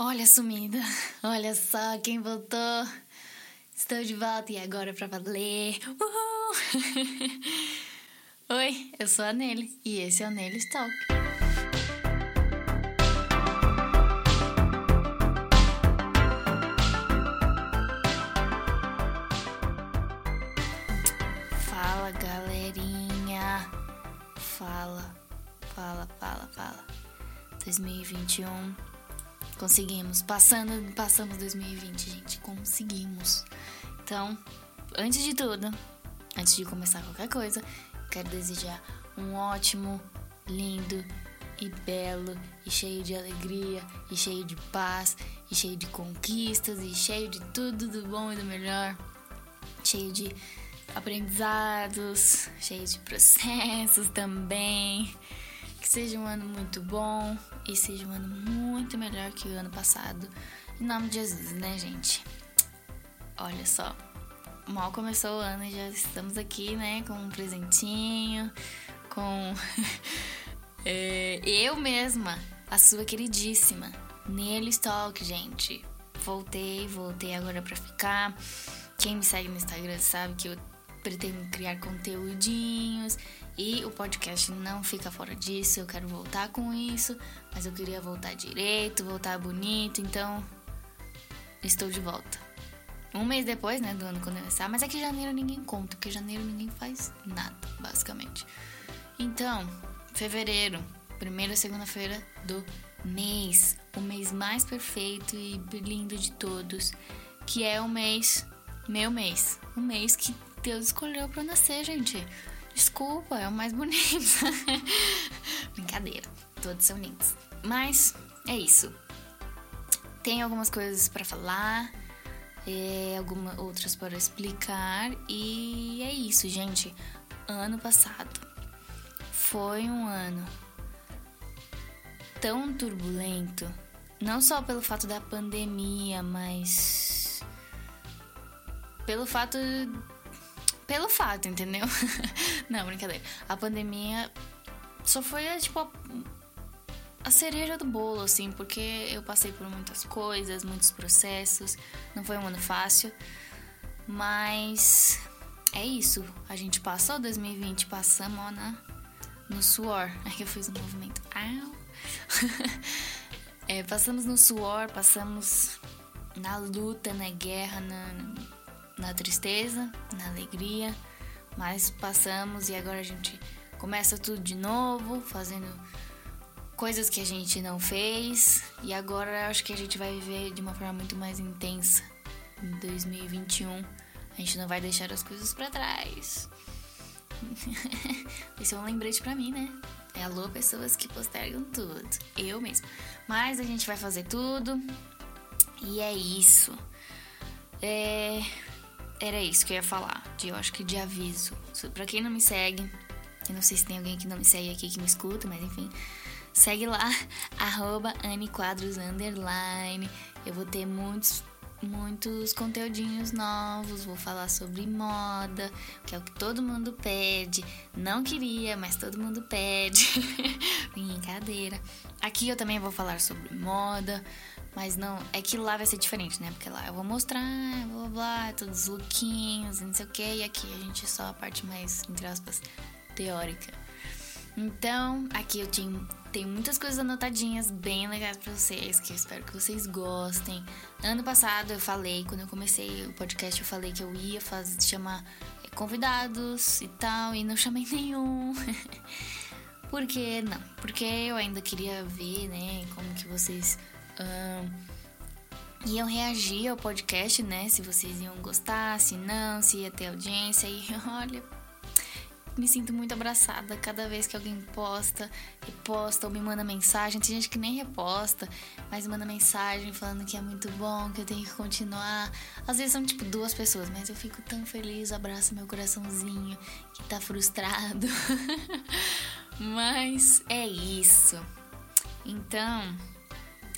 Olha sumida, olha só quem voltou. Estou de volta e agora pra valer. Uhul! Oi, eu sou a Nelly e esse é o Nelly Talk. Fala galerinha, fala, fala, fala, fala. 2021 Conseguimos. Passando, passamos 2020, gente. Conseguimos. Então, antes de tudo, antes de começar qualquer coisa, quero desejar um ótimo, lindo e belo e cheio de alegria e cheio de paz e cheio de conquistas e cheio de tudo do bom e do melhor, cheio de aprendizados, cheio de processos também. Que seja um ano muito bom e seja um ano muito melhor que o ano passado. Em nome de Jesus, né, gente? Olha só. Mal começou o ano e já estamos aqui, né, com um presentinho, com é, eu mesma, a sua queridíssima, Nelly Stalk, gente. Voltei, voltei agora pra ficar. Quem me segue no Instagram sabe que eu pretendo criar conteúdinhos e o podcast não fica fora disso. Eu quero voltar com isso, mas eu queria voltar direito, voltar bonito, então estou de volta. Um mês depois, né, do ano começar, mas é que janeiro ninguém conta, porque janeiro ninguém faz nada, basicamente. Então, fevereiro, primeira segunda-feira do mês, o mês mais perfeito e lindo de todos, que é o mês, meu mês, o mês que Deus escolheu para nascer, gente. Desculpa, é o mais bonito. Brincadeira, todos são lindos. Mas é isso. Tem algumas coisas para falar, é, algumas outras para explicar e é isso, gente. Ano passado foi um ano tão turbulento, não só pelo fato da pandemia, mas pelo fato pelo fato, entendeu? Não, brincadeira. A pandemia só foi, tipo, a, a cereja do bolo, assim, porque eu passei por muitas coisas, muitos processos. Não foi um ano fácil. Mas é isso. A gente passou 2020, passamos ó, na, no suor. Aí eu fiz um movimento. Au! é, passamos no suor, passamos na luta, na guerra, na na tristeza, na alegria, mas passamos e agora a gente começa tudo de novo, fazendo coisas que a gente não fez e agora acho que a gente vai viver de uma forma muito mais intensa em 2021. A gente não vai deixar as coisas para trás. Esse é um lembrete para mim, né? É alô, pessoas que postergam tudo. Eu mesmo. Mas a gente vai fazer tudo. E é isso. É, era isso que eu ia falar, de, eu acho que de aviso. Pra quem não me segue, eu não sei se tem alguém que não me segue aqui que me escuta, mas enfim, segue lá, arroba Underline. Eu vou ter muitos, muitos conteúdinhos novos, vou falar sobre moda, que é o que todo mundo pede. Não queria, mas todo mundo pede. Brincadeira. Aqui eu também vou falar sobre moda, mas não, é que lá vai ser diferente, né? Porque lá eu vou mostrar, blá blá, todos os lookinhos, não sei o que, e aqui a gente só a parte mais, entre aspas, teórica. Então, aqui eu tenho, tenho muitas coisas anotadinhas bem legais para vocês, que eu espero que vocês gostem. Ano passado eu falei, quando eu comecei o podcast, eu falei que eu ia fazer, chamar eh, convidados e tal, e não chamei nenhum. Por que não? Porque eu ainda queria ver, né, como que vocês uh, iam reagir ao podcast, né? Se vocês iam gostar, se não, se ia ter audiência. E olha, me sinto muito abraçada cada vez que alguém posta, reposta ou me manda mensagem. Tem gente que nem reposta, mas manda mensagem falando que é muito bom, que eu tenho que continuar. Às vezes são tipo duas pessoas, mas eu fico tão feliz, abraço meu coraçãozinho que tá frustrado. mas é isso. Então,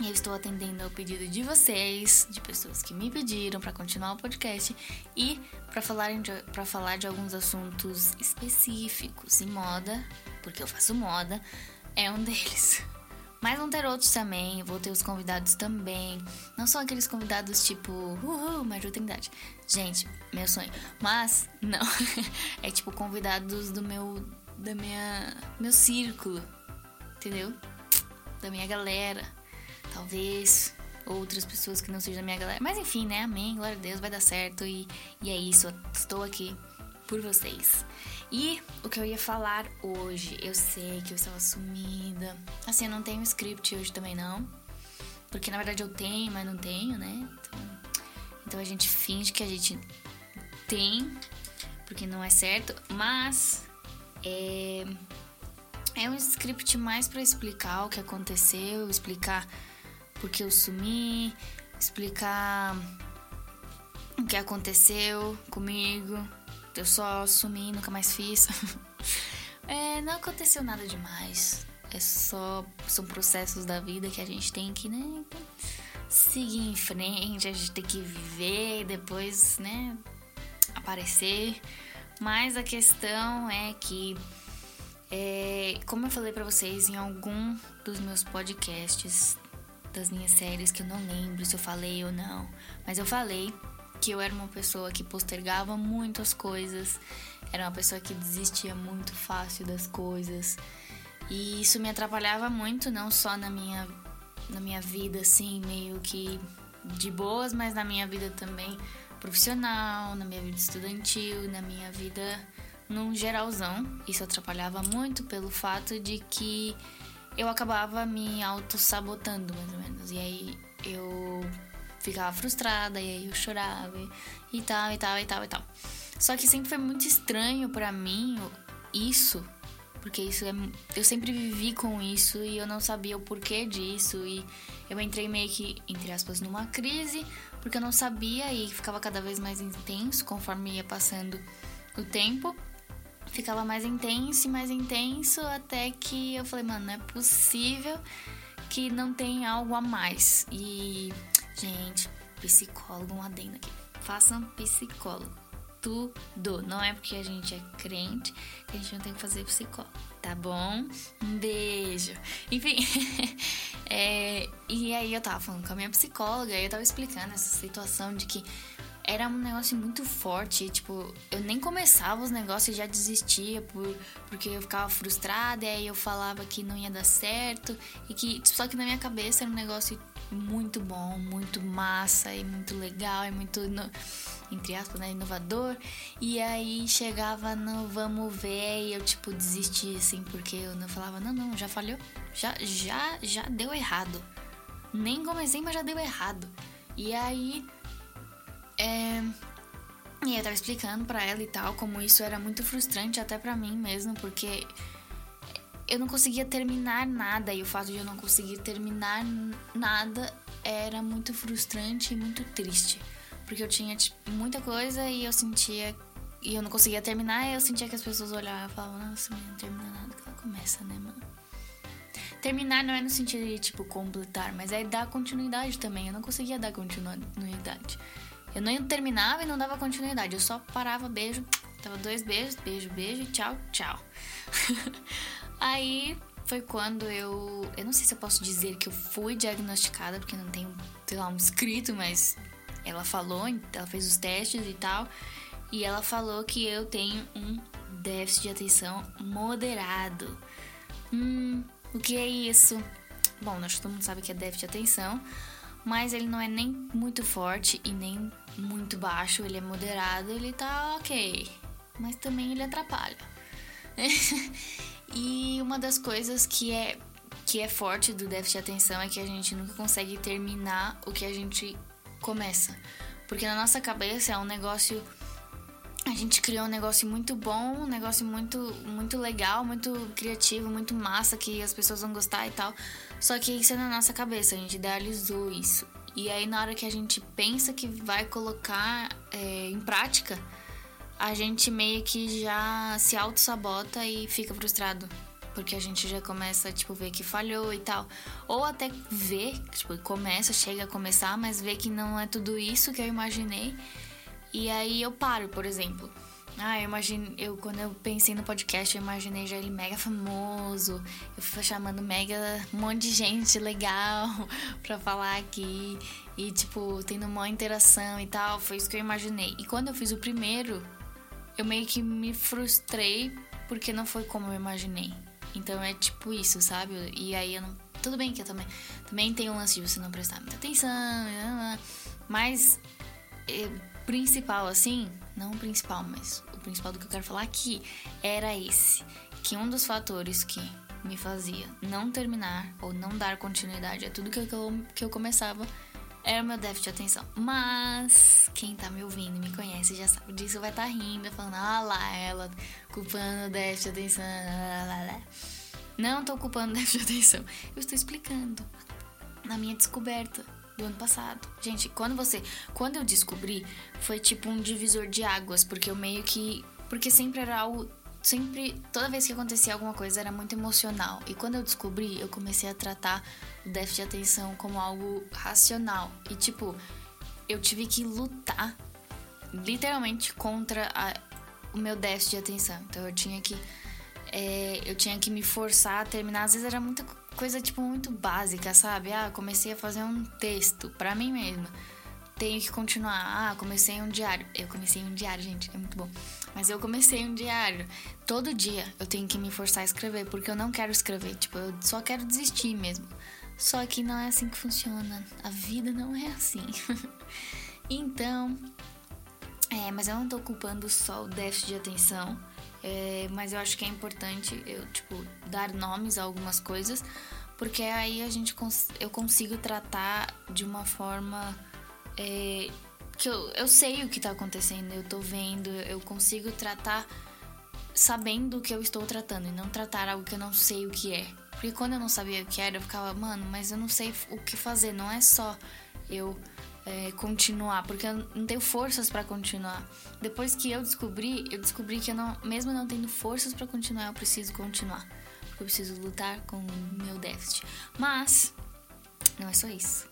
eu estou atendendo ao pedido de vocês, de pessoas que me pediram para continuar o podcast e para falar, de, falar de alguns assuntos específicos. E moda, porque eu faço moda, é um deles. Mas vão ter outros também, vou ter os convidados também. Não são aqueles convidados tipo, uhul, Maria Trindade. Gente, meu sonho. Mas, não. é tipo convidados do meu. da minha. meu círculo. Entendeu? Da minha galera. Talvez outras pessoas que não sejam da minha galera. Mas enfim, né? Amém. Glória a Deus, vai dar certo. E, e é isso. Estou aqui por vocês. E o que eu ia falar hoje, eu sei que eu estava sumida. Assim, eu não tenho script hoje também não. Porque na verdade eu tenho, mas não tenho, né? Então, então a gente finge que a gente tem, porque não é certo. Mas é, é um script mais para explicar o que aconteceu, explicar porque eu sumi, explicar o que aconteceu comigo eu só sumi, nunca mais fiz. é, não aconteceu nada demais. É só. São processos da vida que a gente tem que, né? Seguir em frente, a gente tem que viver e depois, né? Aparecer. Mas a questão é que. É, como eu falei para vocês em algum dos meus podcasts, das minhas séries, que eu não lembro se eu falei ou não, mas eu falei que eu era uma pessoa que postergava muito as coisas, era uma pessoa que desistia muito fácil das coisas. E isso me atrapalhava muito, não só na minha, na minha vida, assim, meio que de boas, mas na minha vida também profissional, na minha vida estudantil, na minha vida num geralzão. Isso atrapalhava muito pelo fato de que eu acabava me auto-sabotando, mais ou menos. E aí eu ficava frustrada, e aí eu chorava e tal, e tal, e tal, e tal. Só que sempre foi muito estranho para mim isso, porque isso é, eu sempre vivi com isso e eu não sabia o porquê disso e eu entrei meio que entre aspas numa crise, porque eu não sabia e ficava cada vez mais intenso conforme ia passando o tempo. Ficava mais intenso e mais intenso até que eu falei, mano, não é possível que não tem algo a mais. E Gente, psicólogo, um adendo aqui. Façam psicólogo. Tudo. Não é porque a gente é crente que a gente não tem que fazer psicólogo. Tá bom? Um beijo. Enfim. é, e aí eu tava falando com a minha psicóloga e eu tava explicando essa situação de que era um negócio muito forte. Tipo, eu nem começava os negócios e já desistia por, porque eu ficava frustrada. E aí eu falava que não ia dar certo. E que, só que na minha cabeça era um negócio muito bom, muito massa e muito legal e muito, entre aspas, né, inovador. E aí chegava no vamos ver e eu, tipo, desistia, assim, porque eu não falava, não, não, já falhou, já, já, já deu errado. Nem comecei, mas já deu errado. E aí é... E eu tava explicando para ela e tal como isso era muito frustrante até para mim mesmo, porque eu não conseguia terminar nada e o fato de eu não conseguir terminar nada era muito frustrante e muito triste, porque eu tinha tipo, muita coisa e eu sentia e eu não conseguia terminar, e eu sentia que as pessoas olhavam e falavam, nossa, não termina nada que ela começa, né, mano? Terminar não é no sentido de, tipo, completar, mas é dar continuidade também. Eu não conseguia dar continuidade. Eu não terminava e não dava continuidade. Eu só parava, beijo, dava dois beijos, beijo, beijo, tchau, tchau. Aí foi quando eu. Eu não sei se eu posso dizer que eu fui diagnosticada, porque não tem, sei lá, um escrito, mas ela falou, ela fez os testes e tal. E ela falou que eu tenho um déficit de atenção moderado. Hum, o que é isso? Bom, nós todo mundo sabe que é déficit de atenção, mas ele não é nem muito forte e nem muito baixo, ele é moderado, ele tá ok, mas também ele atrapalha. e uma das coisas que é que é forte do déficit de atenção é que a gente nunca consegue terminar o que a gente começa. Porque na nossa cabeça é um negócio a gente criou um negócio muito bom, um negócio muito, muito legal, muito criativo, muito massa, que as pessoas vão gostar e tal. Só que isso é na nossa cabeça, a gente idealizou isso. E aí, na hora que a gente pensa que vai colocar é, em prática, a gente meio que já se auto-sabota e fica frustrado. Porque a gente já começa, tipo, ver que falhou e tal. Ou até ver, tipo, começa, chega a começar, mas vê que não é tudo isso que eu imaginei. E aí eu paro, por exemplo. Ah, eu imagino, eu quando eu pensei no podcast, eu imaginei já ele mega famoso. Eu fui chamando mega um monte de gente legal pra falar aqui. E tipo, tendo uma interação e tal. Foi isso que eu imaginei. E quando eu fiz o primeiro, eu meio que me frustrei porque não foi como eu imaginei. Então é tipo isso, sabe? E aí eu não. Tudo bem que eu também. Também tem um lance de você não prestar muita atenção. Mas. É, principal, assim. Não principal, mas principal do que eu quero falar aqui era esse. Que um dos fatores que me fazia não terminar ou não dar continuidade a tudo que eu, que eu começava era o meu déficit de atenção. Mas quem tá me ouvindo me conhece já sabe disso, vai estar tá rindo, falando, ah lá, ela culpando o déficit de atenção. Lá, lá, lá. Não tô culpando o déficit de atenção. Eu estou explicando na minha descoberta do ano passado. Gente, quando você. Quando eu descobri, foi tipo um divisor de águas, porque eu meio que. Porque sempre era algo. Sempre. Toda vez que acontecia alguma coisa era muito emocional. E quando eu descobri, eu comecei a tratar o déficit de atenção como algo racional. E tipo, eu tive que lutar literalmente contra a, o meu déficit de atenção. Então eu tinha que. É, eu tinha que me forçar a terminar. Às vezes era muita coisa, tipo, muito básica, sabe? Ah, comecei a fazer um texto para mim mesma. Tenho que continuar. Ah, comecei um diário. Eu comecei um diário, gente, é muito bom. Mas eu comecei um diário. Todo dia eu tenho que me forçar a escrever, porque eu não quero escrever. Tipo, eu só quero desistir mesmo. Só que não é assim que funciona. A vida não é assim. então. É, mas eu não tô culpando só o déficit de atenção. É, mas eu acho que é importante eu, tipo, dar nomes a algumas coisas, porque aí a gente cons eu consigo tratar de uma forma é, que eu, eu sei o que tá acontecendo, eu tô vendo, eu consigo tratar sabendo o que eu estou tratando e não tratar algo que eu não sei o que é. Porque quando eu não sabia o que era, eu ficava, mano, mas eu não sei o que fazer, não é só eu é, continuar, porque eu não tenho forças para continuar. Depois que eu descobri, eu descobri que eu não, mesmo não tendo forças para continuar, eu preciso continuar. Eu preciso lutar com o meu déficit. Mas não é só isso.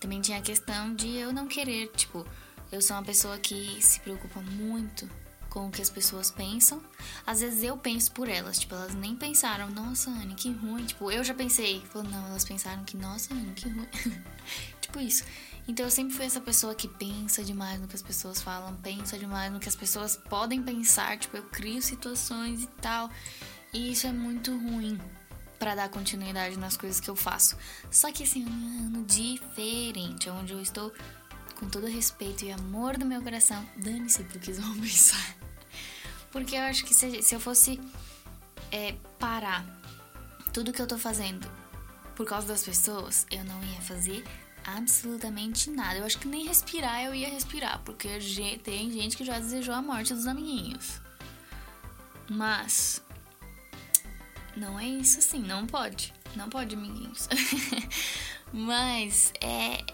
Também tinha a questão de eu não querer, tipo, eu sou uma pessoa que se preocupa muito com o que as pessoas pensam. Às vezes eu penso por elas, tipo, elas nem pensaram, nossa, Anne, que ruim. Tipo, eu já pensei, falou, não, elas pensaram que, nossa, Anne, que ruim. tipo isso. Então eu sempre fui essa pessoa que pensa demais no que as pessoas falam, pensa demais no que as pessoas podem pensar, tipo, eu crio situações e tal. E isso é muito ruim para dar continuidade nas coisas que eu faço. Só que assim, um ano diferente, onde eu estou com todo respeito e amor do meu coração, dane-se pro que vão pensar. Porque eu acho que se, se eu fosse é, parar tudo que eu tô fazendo por causa das pessoas, eu não ia fazer absolutamente nada. Eu acho que nem respirar eu ia respirar, porque tem gente que já desejou a morte dos amiguinhos. Mas não é isso assim, não pode. Não pode, amiguinhos. Mas é.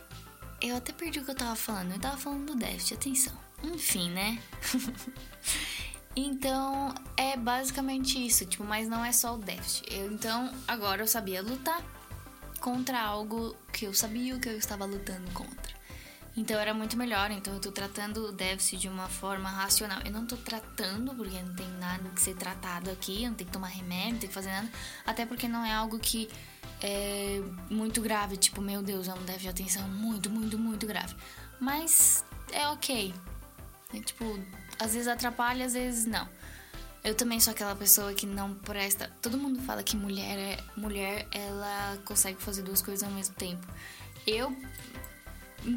Eu até perdi o que eu tava falando. Eu tava falando do déficit, atenção. Enfim, né? então é basicamente isso, tipo, mas não é só o déficit. Eu, então agora eu sabia lutar contra algo que eu sabia que eu estava lutando contra. Então era muito melhor. Então eu tô tratando o déficit de uma forma racional. Eu não tô tratando porque não tem nada que ser tratado aqui, não tem que tomar remédio, não tem que fazer nada. Até porque não é algo que é muito grave, tipo, meu Deus, é um déficit de atenção muito, muito, muito grave. Mas é ok. É, tipo, às vezes atrapalha, às vezes não. Eu também sou aquela pessoa que não presta. Todo mundo fala que mulher é mulher, ela consegue fazer duas coisas ao mesmo tempo. Eu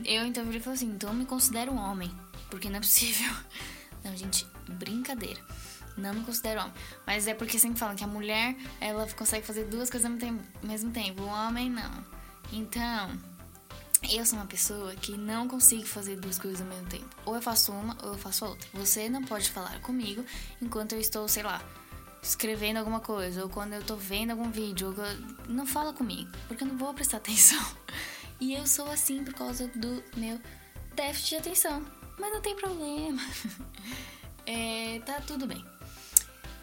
eu então eu falei assim, então eu me considero homem, porque não é possível. Não, gente, brincadeira. Não me considero homem. Mas é porque sempre falam que a mulher, ela consegue fazer duas coisas ao mesmo tempo. O homem, não. Então, eu sou uma pessoa que não consigo fazer duas coisas ao mesmo tempo. Ou eu faço uma ou eu faço outra. Você não pode falar comigo enquanto eu estou, sei lá, escrevendo alguma coisa, ou quando eu estou vendo algum vídeo. Não fala comigo, porque eu não vou prestar atenção. E eu sou assim por causa do meu déficit de atenção. Mas não tem problema. é, tá tudo bem.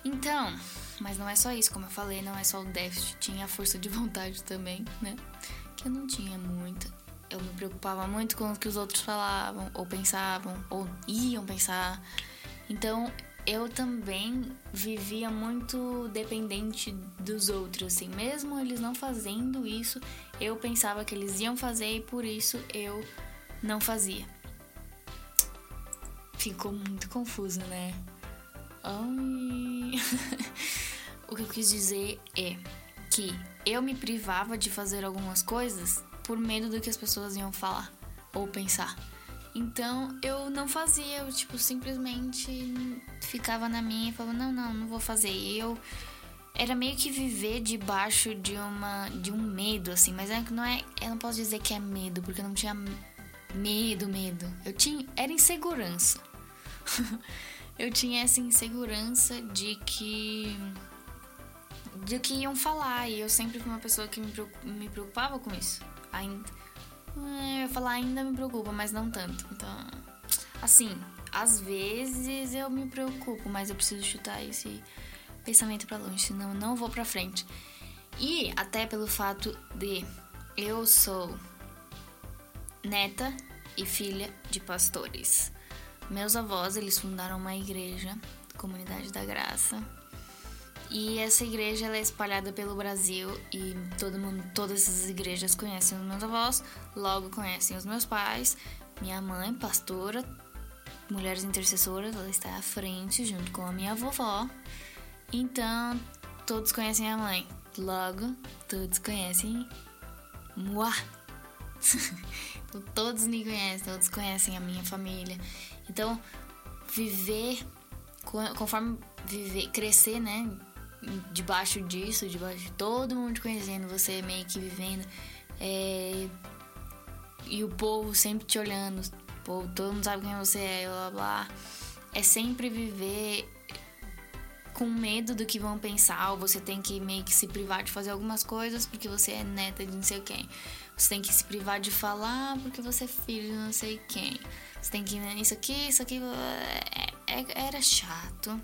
Então, mas não é só isso, como eu falei, não é só o déficit, tinha a força de vontade também, né? Que eu não tinha muita eu me preocupava muito com o que os outros falavam, ou pensavam, ou iam pensar. Então eu também vivia muito dependente dos outros, assim, mesmo eles não fazendo isso, eu pensava que eles iam fazer e por isso eu não fazia. Ficou muito confuso, né? O que eu quis dizer é que eu me privava de fazer algumas coisas por medo do que as pessoas iam falar ou pensar. Então eu não fazia, eu tipo simplesmente ficava na minha e falava: "Não, não, não vou fazer". E eu era meio que viver debaixo de uma de um medo assim, mas é não é, eu não posso dizer que é medo, porque eu não tinha medo, medo. Eu tinha era insegurança. eu tinha essa insegurança de que de que iam falar e eu sempre fui uma pessoa que me preocupava com isso. Ainda é, eu ia falar ainda me preocupa, mas não tanto. Então, assim, às vezes eu me preocupo, mas eu preciso chutar esse pensamento para longe, senão não vou para frente. E até pelo fato de eu sou neta e filha de pastores. Meus avós, eles fundaram uma igreja, Comunidade da Graça, e essa igreja é espalhada pelo Brasil e todo mundo, todas essas igrejas conhecem os meus avós, logo conhecem os meus pais, minha mãe, pastora, mulheres intercessoras, ela está à frente junto com a minha vovó. Então, todos conhecem a mãe. Logo, todos conhecem Mua. todos me conhecem, todos conhecem a minha família. Então, viver conforme viver, crescer, né, debaixo disso, debaixo de todo mundo conhecendo você, meio que vivendo. É, e o povo sempre te olhando, o povo, todo mundo sabe quem você é, blá blá. É sempre viver com medo do que vão pensar, ou você tem que meio que se privar de fazer algumas coisas porque você é neta de não sei quem. Você tem que se privar de falar porque você é filho de não sei quem. Você tem que. Isso aqui, isso aqui. É, é, era chato.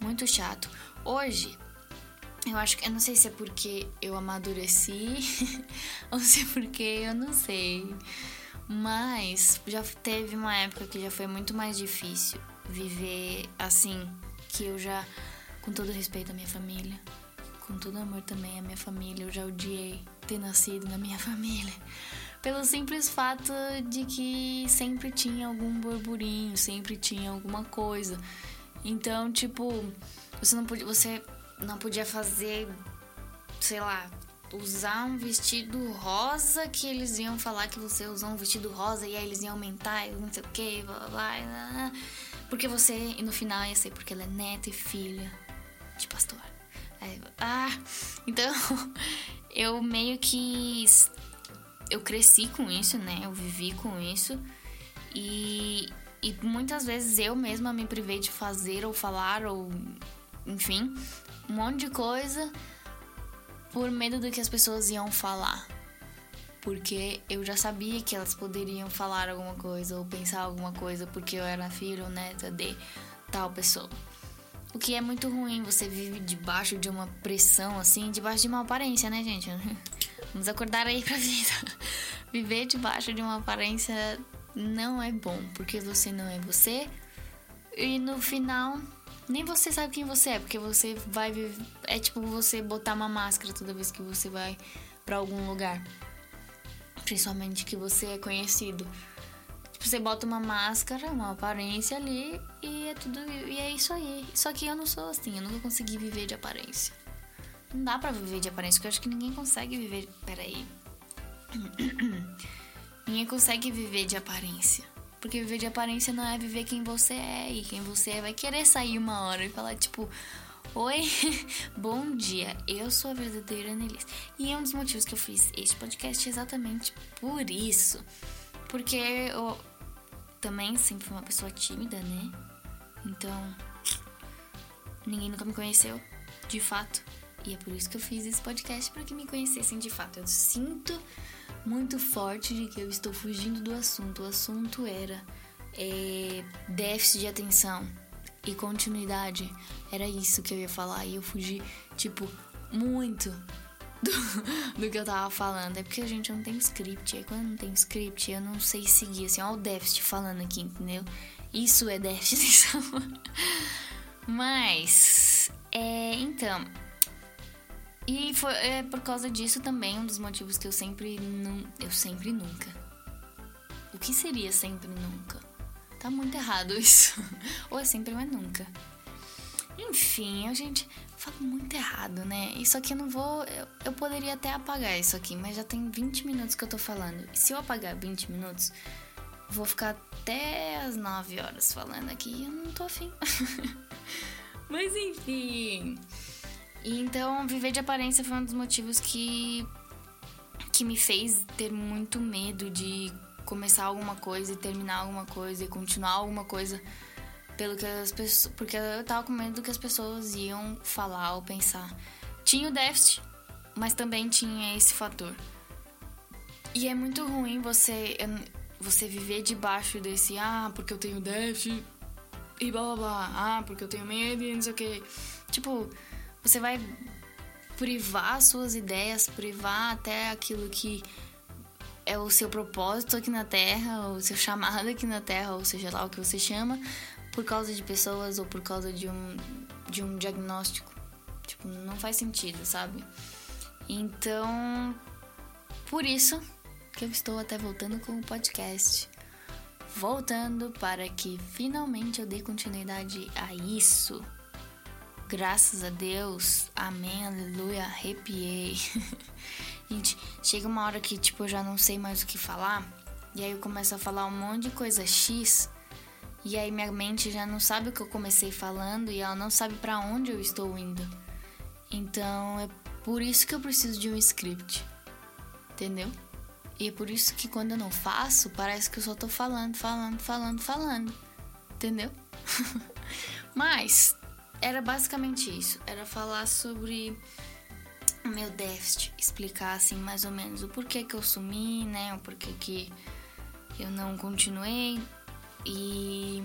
Muito chato. Hoje, eu acho que. Eu não sei se é porque eu amadureci ou se é porque eu não sei. Mas já teve uma época que já foi muito mais difícil viver assim. Que eu já, com todo respeito à minha família, com todo amor também à minha família, eu já odiei ter nascido na minha família. Pelo simples fato de que sempre tinha algum burburinho, sempre tinha alguma coisa. Então, tipo, você não podia, você não podia fazer, sei lá, usar um vestido rosa que eles iam falar que você usou um vestido rosa e aí eles iam aumentar e não sei o que, blá, blá, blá, porque você, e no final ia ser porque ela é neta e filha de pastor. Aí, ah, então eu meio que eu cresci com isso, né? Eu vivi com isso e, e muitas vezes eu mesma me privei de fazer ou falar ou enfim, um monte de coisa por medo do que as pessoas iam falar. Porque eu já sabia que elas poderiam falar alguma coisa ou pensar alguma coisa porque eu era filho ou neta de tal pessoa. O que é muito ruim, você vive debaixo de uma pressão assim, debaixo de uma aparência, né, gente? Vamos acordar aí pra vida. Viver debaixo de uma aparência não é bom, porque você não é você. E no final nem você sabe quem você é, porque você vai é tipo você botar uma máscara toda vez que você vai para algum lugar. Principalmente que você é conhecido. Tipo, você bota uma máscara, uma aparência ali e é tudo e é isso aí. Só que eu não sou assim, eu nunca consegui viver de aparência. Não dá para viver de aparência, porque eu acho que ninguém consegue viver, peraí. ninguém consegue viver de aparência. Porque viver de aparência não é viver quem você é. E quem você é vai querer sair uma hora e falar, tipo, Oi, bom dia, eu sou a verdadeira Annelise. E é um dos motivos que eu fiz este podcast exatamente por isso. Porque eu também sempre fui uma pessoa tímida, né? Então, ninguém nunca me conheceu, de fato. E é por isso que eu fiz esse podcast para que me conhecessem de fato. Eu sinto muito forte de que eu estou fugindo do assunto. O assunto era é, déficit de atenção e continuidade. Era isso que eu ia falar e eu fugi, tipo, muito do, do que eu tava falando. É porque a gente não tem script. Aí quando não tem script, eu não sei seguir. Assim, ó, o déficit falando aqui, entendeu? Isso é déficit de atenção. Mas, é, então. E foi é, por causa disso também um dos motivos que eu sempre. Não, eu sempre nunca. O que seria sempre nunca? Tá muito errado isso. Ou é sempre, mas nunca. Enfim, a gente fala muito errado, né? Isso aqui eu não vou. Eu, eu, poderia até apagar isso aqui, mas já tem 20 minutos que eu tô falando. E se eu apagar 20 minutos, vou ficar até as 9 horas falando aqui eu não tô afim. mas enfim. Então, viver de aparência foi um dos motivos que. que me fez ter muito medo de começar alguma coisa e terminar alguma coisa e continuar alguma coisa pelo que as pessoas, porque eu tava com medo do que as pessoas iam falar ou pensar. Tinha o déficit, mas também tinha esse fator. E é muito ruim você você viver debaixo desse ah, porque eu tenho déficit e blá blá blá, ah, porque eu tenho medo e não sei o que. Tipo, você vai privar suas ideias, privar até aquilo que é o seu propósito aqui na Terra, o seu chamado aqui na Terra, ou seja lá o que você chama, por causa de pessoas ou por causa de um, de um diagnóstico. Tipo, não faz sentido, sabe? Então, por isso que eu estou até voltando com o podcast. Voltando para que finalmente eu dê continuidade a isso. Graças a Deus, amém, aleluia, arrepiei. Gente, chega uma hora que, tipo, eu já não sei mais o que falar. E aí eu começo a falar um monte de coisa X e aí minha mente já não sabe o que eu comecei falando e ela não sabe para onde eu estou indo. Então é por isso que eu preciso de um script. Entendeu? E é por isso que quando eu não faço, parece que eu só tô falando, falando, falando, falando. Entendeu? Mas era basicamente isso. Era falar sobre o meu déficit, explicar assim mais ou menos o porquê que eu sumi, né? O porquê que eu não continuei e.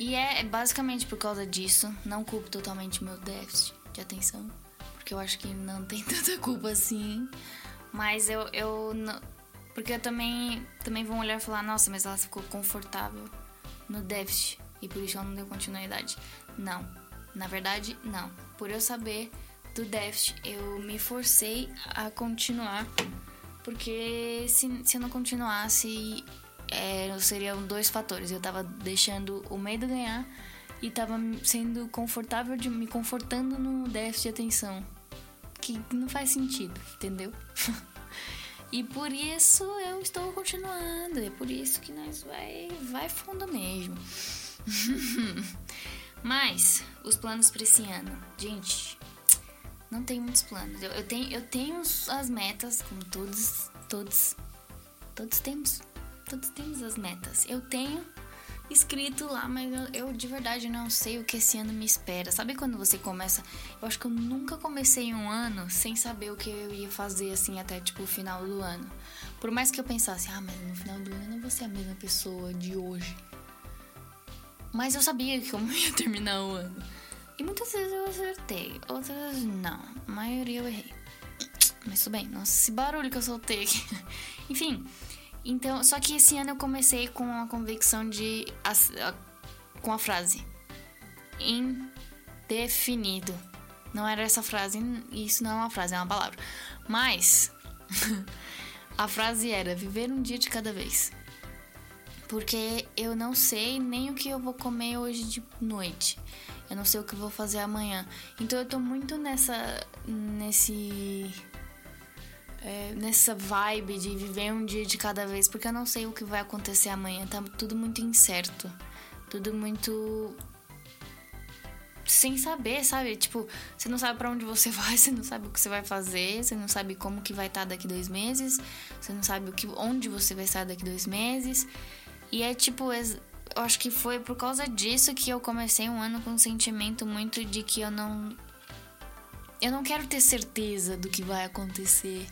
E é basicamente por causa disso. Não culpo totalmente meu déficit de atenção. Porque eu acho que não tem tanta culpa assim. Mas eu. eu não, porque eu também, também vou olhar e falar: nossa, mas ela ficou confortável no déficit. E por isso ela não deu continuidade. Não. Na verdade, não. Por eu saber do déficit, eu me forcei a continuar. Porque se, se eu não continuasse, é, seriam dois fatores. Eu tava deixando o medo ganhar e tava sendo confortável, de, me confortando no déficit de atenção. Que não faz sentido, entendeu? e por isso eu estou continuando. É por isso que nós vai, vai fundo mesmo. Mas, os planos para esse ano. Gente, não tem muitos planos. Eu, eu, tenho, eu tenho as metas, como todos, todos, todos temos todos temos as metas. Eu tenho escrito lá, mas eu, eu, de verdade não sei o que esse ano me espera. Sabe quando você começa? Eu acho que eu nunca comecei um ano sem saber o que eu ia fazer assim até tipo o final do ano. Por mais que eu pensasse, ah, mas no final do ano eu não vou ser a mesma pessoa de hoje. Mas eu sabia que eu ia terminar o ano. E muitas vezes eu acertei, outras não. A maioria eu errei. Mas tudo bem, nossa, esse barulho que eu soltei aqui. Enfim, então, só que esse ano eu comecei com a convicção de. Com a frase: indefinido. Não era essa frase, isso não é uma frase, é uma palavra. Mas a frase era: viver um dia de cada vez. Porque eu não sei nem o que eu vou comer hoje de noite. Eu não sei o que eu vou fazer amanhã. Então eu tô muito nessa. nesse é, nessa vibe de viver um dia de cada vez, porque eu não sei o que vai acontecer amanhã, tá tudo muito incerto, tudo muito sem saber, sabe? Tipo, você não sabe para onde você vai, você não sabe o que você vai fazer, você não sabe como que vai estar tá daqui dois meses, você não sabe o que, onde você vai estar daqui dois meses. E é tipo, eu acho que foi por causa disso que eu comecei um ano com um sentimento muito de que eu não eu não quero ter certeza do que vai acontecer.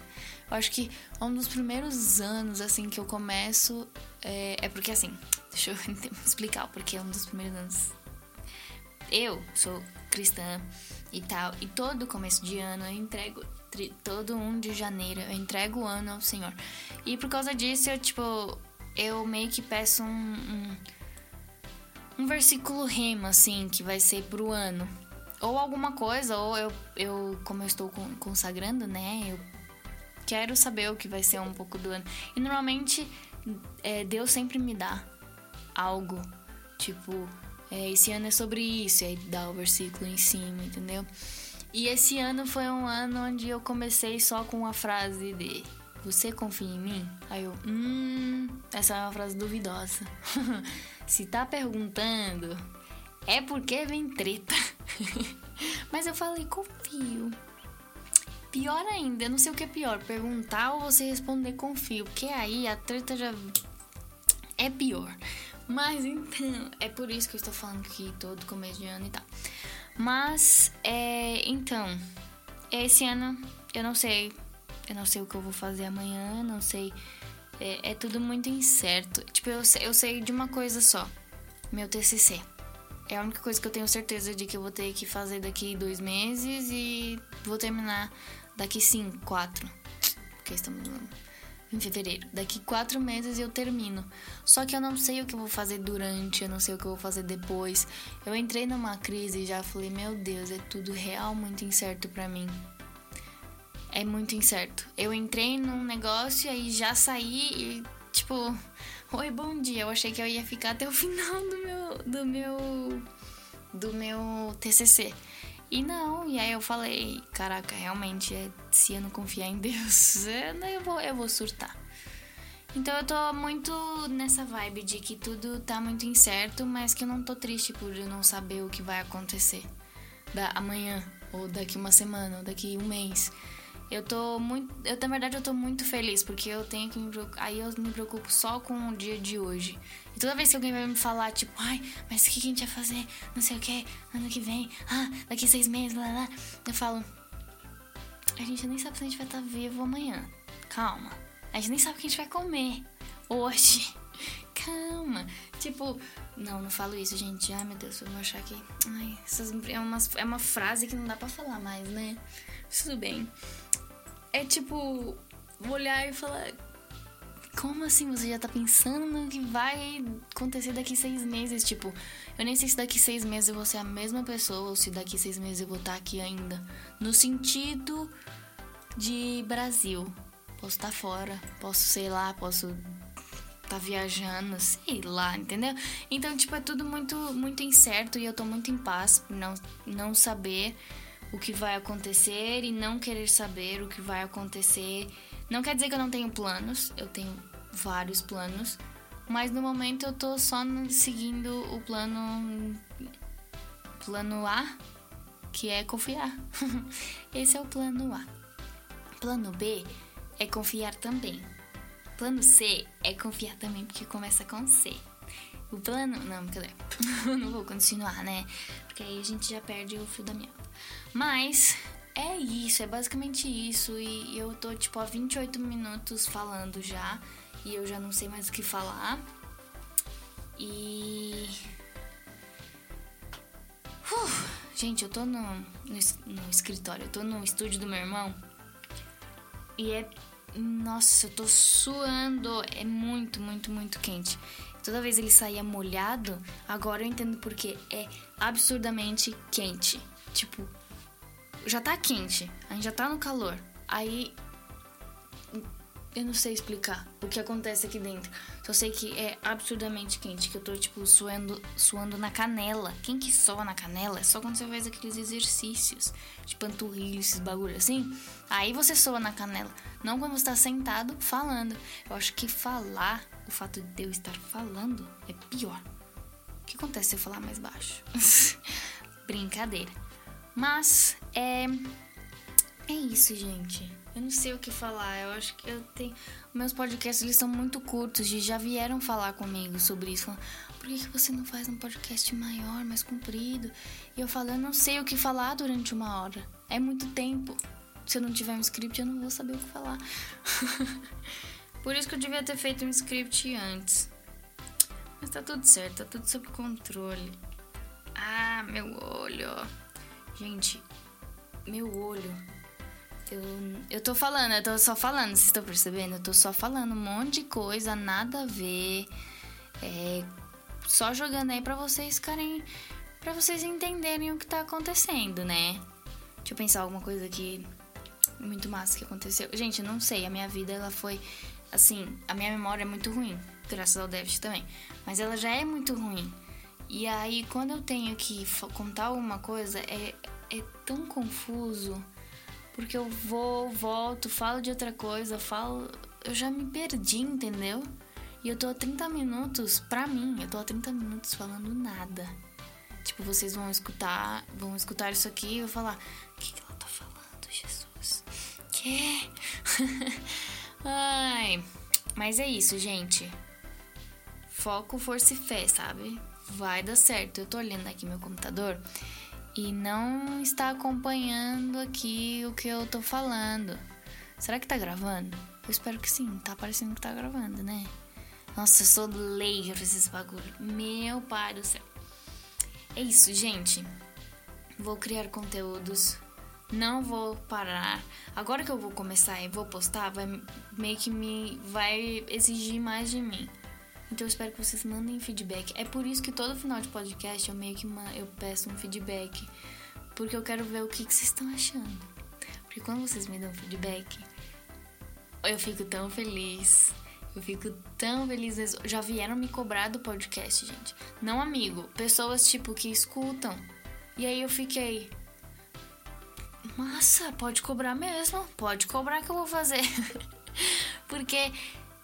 Eu acho que um dos primeiros anos, assim, que eu começo. É, é porque, assim, deixa eu explicar porque é um dos primeiros anos. Eu sou cristã e tal, e todo começo de ano eu entrego. Todo 1 de janeiro eu entrego o ano ao Senhor. E por causa disso, eu, tipo, eu meio que peço um, um um versículo rema, assim, que vai ser pro ano. Ou alguma coisa, ou eu, eu como eu estou consagrando, né? Eu quero saber o que vai ser um pouco do ano. E normalmente é, Deus sempre me dá algo. Tipo, é, esse ano é sobre isso, e aí dá o versículo em cima, entendeu? E esse ano foi um ano onde eu comecei só com a frase de Você confia em mim? Aí eu, hum, essa é uma frase duvidosa. Se tá perguntando, é porque vem treta. Mas eu falei, confio. Pior ainda, eu não sei o que é pior, perguntar ou você responder confio, porque aí a treta já é pior. Mas então, é por isso que eu estou falando que todo começo de ano e tal. Mas, é, então, esse ano eu não sei. Eu não sei o que eu vou fazer amanhã, não sei. É, é tudo muito incerto. Tipo, eu, eu sei de uma coisa só: meu TCC. É a única coisa que eu tenho certeza de que eu vou ter que fazer daqui dois meses e vou terminar daqui cinco, quatro. Porque estamos em fevereiro. Daqui quatro meses eu termino. Só que eu não sei o que eu vou fazer durante, eu não sei o que eu vou fazer depois. Eu entrei numa crise e já falei, meu Deus, é tudo real muito incerto para mim. É muito incerto. Eu entrei num negócio e já saí e tipo, oi, bom dia. Eu achei que eu ia ficar até o final do meu do meu do meu TCC. E não, e aí eu falei, caraca, realmente, é, se eu não confiar em Deus, eu vou, eu vou surtar. Então eu tô muito nessa vibe de que tudo tá muito incerto, mas que eu não tô triste por não saber o que vai acontecer da amanhã, ou daqui uma semana, ou daqui um mês. Eu tô muito. Eu, na verdade, eu tô muito feliz, porque eu tenho que me. Aí eu me preocupo só com o dia de hoje. E toda vez que alguém vai me falar, tipo, ai, mas o que a gente vai fazer? Não sei o que, ano que vem, ah, daqui seis meses, lá, lá. Eu falo, a gente nem sabe se a gente vai estar tá vivo amanhã. Calma. A gente nem sabe o que a gente vai comer hoje. Calma. Tipo, não, não falo isso, gente. Ai, meu Deus, eu vou achar que. Ai, essas, é, uma, é uma frase que não dá pra falar mais, né? Tudo bem é tipo olhar e falar. Como assim você já tá pensando no que vai acontecer daqui seis meses? Tipo, eu nem sei se daqui seis meses eu vou ser a mesma pessoa ou se daqui seis meses eu vou estar tá aqui ainda. No sentido de Brasil. Posso estar tá fora, posso, sei lá, posso tá viajando, sei lá, entendeu? Então, tipo, é tudo muito muito incerto e eu tô muito em paz por não, não saber o que vai acontecer e não querer saber o que vai acontecer. Não quer dizer que eu não tenho planos, eu tenho vários planos, mas no momento eu tô só seguindo o plano plano A, que é confiar. Esse é o plano A. Plano B é confiar também. Plano C é confiar também porque começa com C. O plano. Não, cadê? não vou continuar, né? Porque aí a gente já perde o fio da minha. Mas é isso, é basicamente isso. E eu tô tipo há 28 minutos falando já. E eu já não sei mais o que falar. E. Uh, gente, eu tô no, no, no escritório, eu tô no estúdio do meu irmão. E é. Nossa, eu tô suando. É muito, muito, muito quente. Toda vez ele saía molhado, agora eu entendo porque é absurdamente quente. Tipo, já tá quente, a gente já tá no calor. Aí eu não sei explicar o que acontece aqui dentro. Só sei que é absurdamente quente, que eu tô, tipo, suando, suando na canela. Quem que soa na canela é só quando você faz aqueles exercícios de panturrilha, esses bagulho assim. Aí você soa na canela. Não quando você tá sentado falando. Eu acho que falar, o fato de eu estar falando, é pior. O que acontece se eu falar mais baixo? Brincadeira. Mas, é. É isso, gente. Eu não sei o que falar. Eu acho que eu tenho. Meus podcasts eles são muito curtos e já vieram falar comigo sobre isso. Por que, que você não faz um podcast maior, mais comprido? E eu falo, eu não sei o que falar durante uma hora. É muito tempo. Se eu não tiver um script, eu não vou saber o que falar. Por isso que eu devia ter feito um script antes. Mas tá tudo certo, tá tudo sob controle. Ah, meu olho. Gente, meu olho. Eu, eu tô falando, eu tô só falando, vocês estão percebendo? Eu tô só falando um monte de coisa, nada a ver. É, só jogando aí para vocês ficarem. para vocês entenderem o que tá acontecendo, né? Deixa eu pensar alguma coisa aqui muito massa que aconteceu. Gente, não sei, a minha vida ela foi assim, a minha memória é muito ruim, graças ao déficit também, mas ela já é muito ruim. E aí quando eu tenho que contar alguma coisa é é tão confuso, porque eu vou, volto, falo de outra coisa, falo, eu já me perdi, entendeu? E eu tô há 30 minutos, pra mim, eu tô há 30 minutos falando nada. Tipo, vocês vão escutar, vão escutar isso aqui e eu falar, o que, que ela tá falando, Jesus? Que? Ai, mas é isso, gente. Foco, força e fé, sabe? Vai dar certo. Eu tô olhando aqui meu computador e não está acompanhando aqui o que eu tô falando. Será que tá gravando? Eu espero que sim, tá parecendo que tá gravando, né? Nossa, eu sou leiga pra esses bagulho. Meu pai do céu. É isso, gente. Vou criar conteúdos. Não vou parar. Agora que eu vou começar e vou postar, vai meio que me vai exigir mais de mim. Então eu espero que vocês mandem feedback. É por isso que todo final de podcast eu meio que eu peço um feedback. Porque eu quero ver o que, que vocês estão achando. Porque quando vocês me dão feedback, eu fico tão feliz. Eu fico tão feliz. Já vieram me cobrar do podcast, gente. Não amigo, pessoas tipo que escutam. E aí eu fiquei. Massa, pode cobrar mesmo. Pode cobrar que eu vou fazer. Porque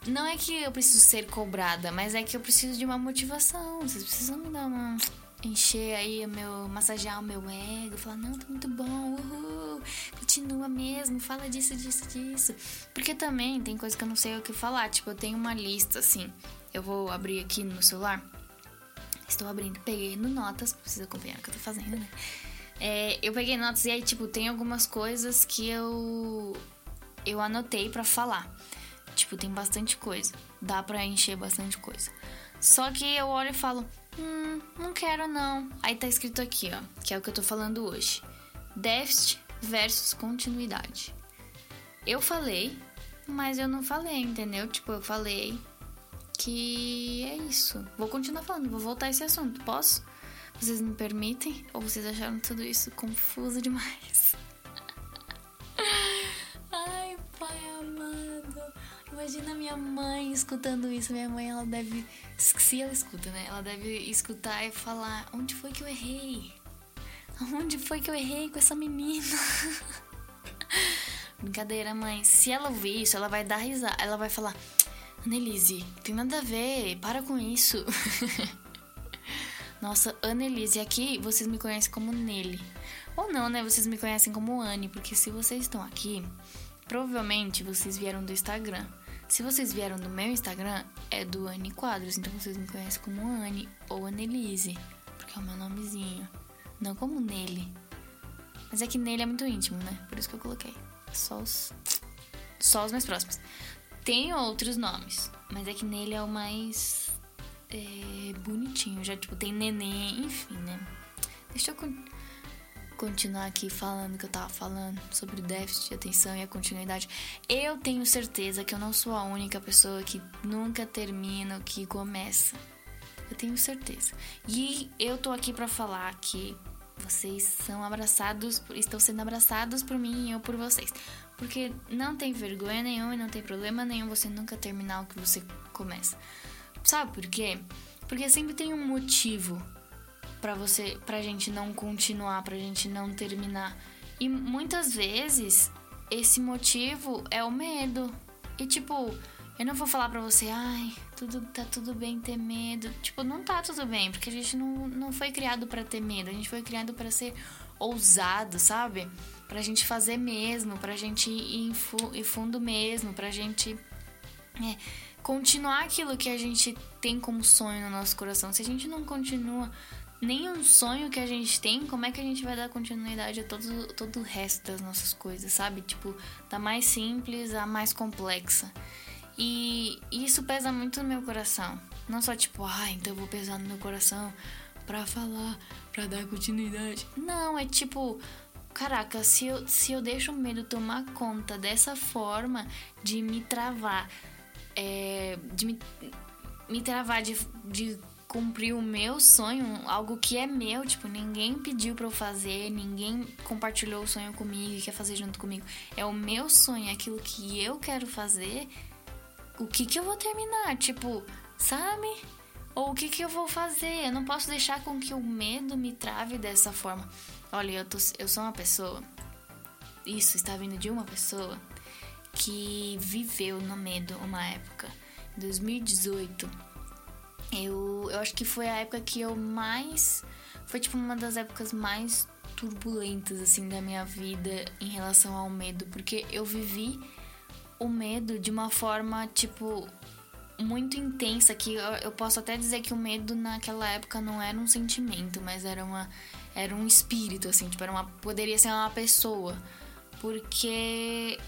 não é que eu preciso ser cobrada, mas é que eu preciso de uma motivação. Vocês precisam me dar uma. encher aí o meu. massagear o meu ego. Falar, não, tá muito bom, uhul continua mesmo, fala disso, disso, disso. Porque também tem coisa que eu não sei o que falar. Tipo, eu tenho uma lista assim. Eu vou abrir aqui no meu celular. Estou abrindo, peguei no Notas, precisa acompanhar o que eu tô fazendo, né? É, eu peguei notas e aí, tipo, tem algumas coisas que eu eu anotei para falar. Tipo, tem bastante coisa. Dá pra encher bastante coisa. Só que eu olho e falo, hum, não quero não. Aí tá escrito aqui, ó, que é o que eu tô falando hoje. Déficit versus continuidade. Eu falei, mas eu não falei, entendeu? Tipo, eu falei que é isso. Vou continuar falando, vou voltar a esse assunto. Posso? Vocês me permitem? Ou vocês acharam tudo isso confuso demais? Ai, pai amado. Imagina minha mãe escutando isso. Minha mãe, ela deve. Se ela escuta, né? Ela deve escutar e falar: Onde foi que eu errei? Onde foi que eu errei com essa menina? Brincadeira, mãe. Se ela ouvir isso, ela vai dar risada. Ela vai falar: Annelise, tem nada a ver, para com isso. Nossa, Annelise, aqui vocês me conhecem como Nele. Ou não, né? Vocês me conhecem como Anne, porque se vocês estão aqui, provavelmente vocês vieram do Instagram. Se vocês vieram do meu Instagram, é do Anne Quadros, então vocês me conhecem como Anne ou Annelise, porque é o meu nomezinho. Não como nele. Mas é que nele é muito íntimo, né? Por isso que eu coloquei. Só os. Só os mais próximos. Tem outros nomes, mas é que nele é o mais. É, bonitinho. Já, tipo, tem neném, enfim, né? Deixa eu continuar aqui falando que eu tava falando sobre o déficit de atenção e a continuidade. Eu tenho certeza que eu não sou a única pessoa que nunca termina o que começa. Eu tenho certeza. E eu tô aqui para falar que vocês são abraçados, estão sendo abraçados por mim e eu por vocês. Porque não tem vergonha nenhuma e não tem problema nenhum você nunca terminar o que você começa. Sabe por quê? Porque sempre tem um motivo para você, pra gente não continuar, pra gente não terminar. E muitas vezes esse motivo é o medo. E tipo, eu não vou falar pra você, ai, tudo tá tudo bem ter medo. Tipo, não tá tudo bem, porque a gente não, não foi criado para ter medo, a gente foi criado para ser ousado, sabe? Pra gente fazer mesmo, pra gente ir em, fu em fundo mesmo, pra gente é, continuar aquilo que a gente tem como sonho no nosso coração. Se a gente não continua nenhum sonho que a gente tem, como é que a gente vai dar continuidade a todo, todo o resto das nossas coisas, sabe? Tipo, da mais simples à mais complexa. E isso pesa muito no meu coração. Não só tipo, ah, então eu vou pesar no meu coração pra falar, pra dar continuidade. Não, é tipo, caraca, se eu, se eu deixo o medo tomar conta dessa forma de me travar, é, de me, me travar de, de cumprir o meu sonho, algo que é meu, tipo, ninguém pediu para eu fazer, ninguém compartilhou o sonho comigo e quer fazer junto comigo. É o meu sonho, é aquilo que eu quero fazer. O que que eu vou terminar? Tipo, sabe? Ou o que que eu vou fazer? Eu não posso deixar com que o medo me trave dessa forma. Olha, eu, tô, eu sou uma pessoa. Isso está vindo de uma pessoa que viveu no medo uma época. Em 2018, eu, eu acho que foi a época que eu mais. Foi tipo uma das épocas mais turbulentas assim da minha vida em relação ao medo, porque eu vivi o medo de uma forma tipo muito intensa que eu, eu posso até dizer que o medo naquela época não era um sentimento, mas era uma era um espírito assim, tipo, era uma poderia ser uma pessoa. Porque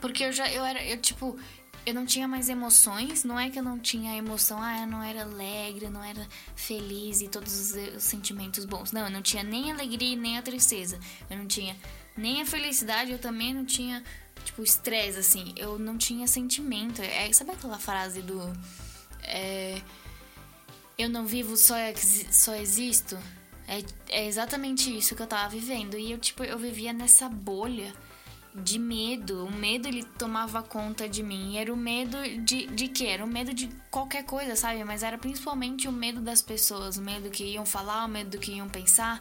porque eu já eu era eu tipo eu não tinha mais emoções, não é que eu não tinha emoção, ah, eu não era alegre, eu não era feliz e todos os, os sentimentos bons. Não, eu não tinha nem a alegria nem a tristeza. Eu não tinha nem a felicidade, eu também não tinha, tipo, estresse, assim. Eu não tinha sentimento. É, sabe aquela frase do. É, eu não vivo, só, só existo? É, é exatamente isso que eu tava vivendo. E eu, tipo, eu vivia nessa bolha de medo. O medo ele tomava conta de mim. Era o medo de, de quê? Era o medo de qualquer coisa, sabe? Mas era principalmente o medo das pessoas, o medo que iam falar, o medo que iam pensar.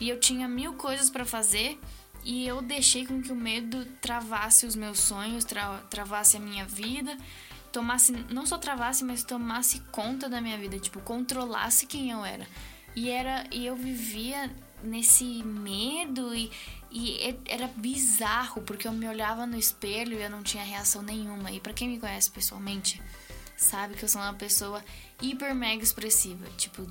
E eu tinha mil coisas para fazer e eu deixei com que o medo travasse os meus sonhos, tra travasse a minha vida, tomasse, não só travasse, mas tomasse conta da minha vida, tipo, controlasse quem eu era. E era e eu vivia nesse medo e, e era bizarro, porque eu me olhava no espelho e eu não tinha reação nenhuma. E para quem me conhece pessoalmente, sabe que eu sou uma pessoa hiper mega expressiva. Tipo,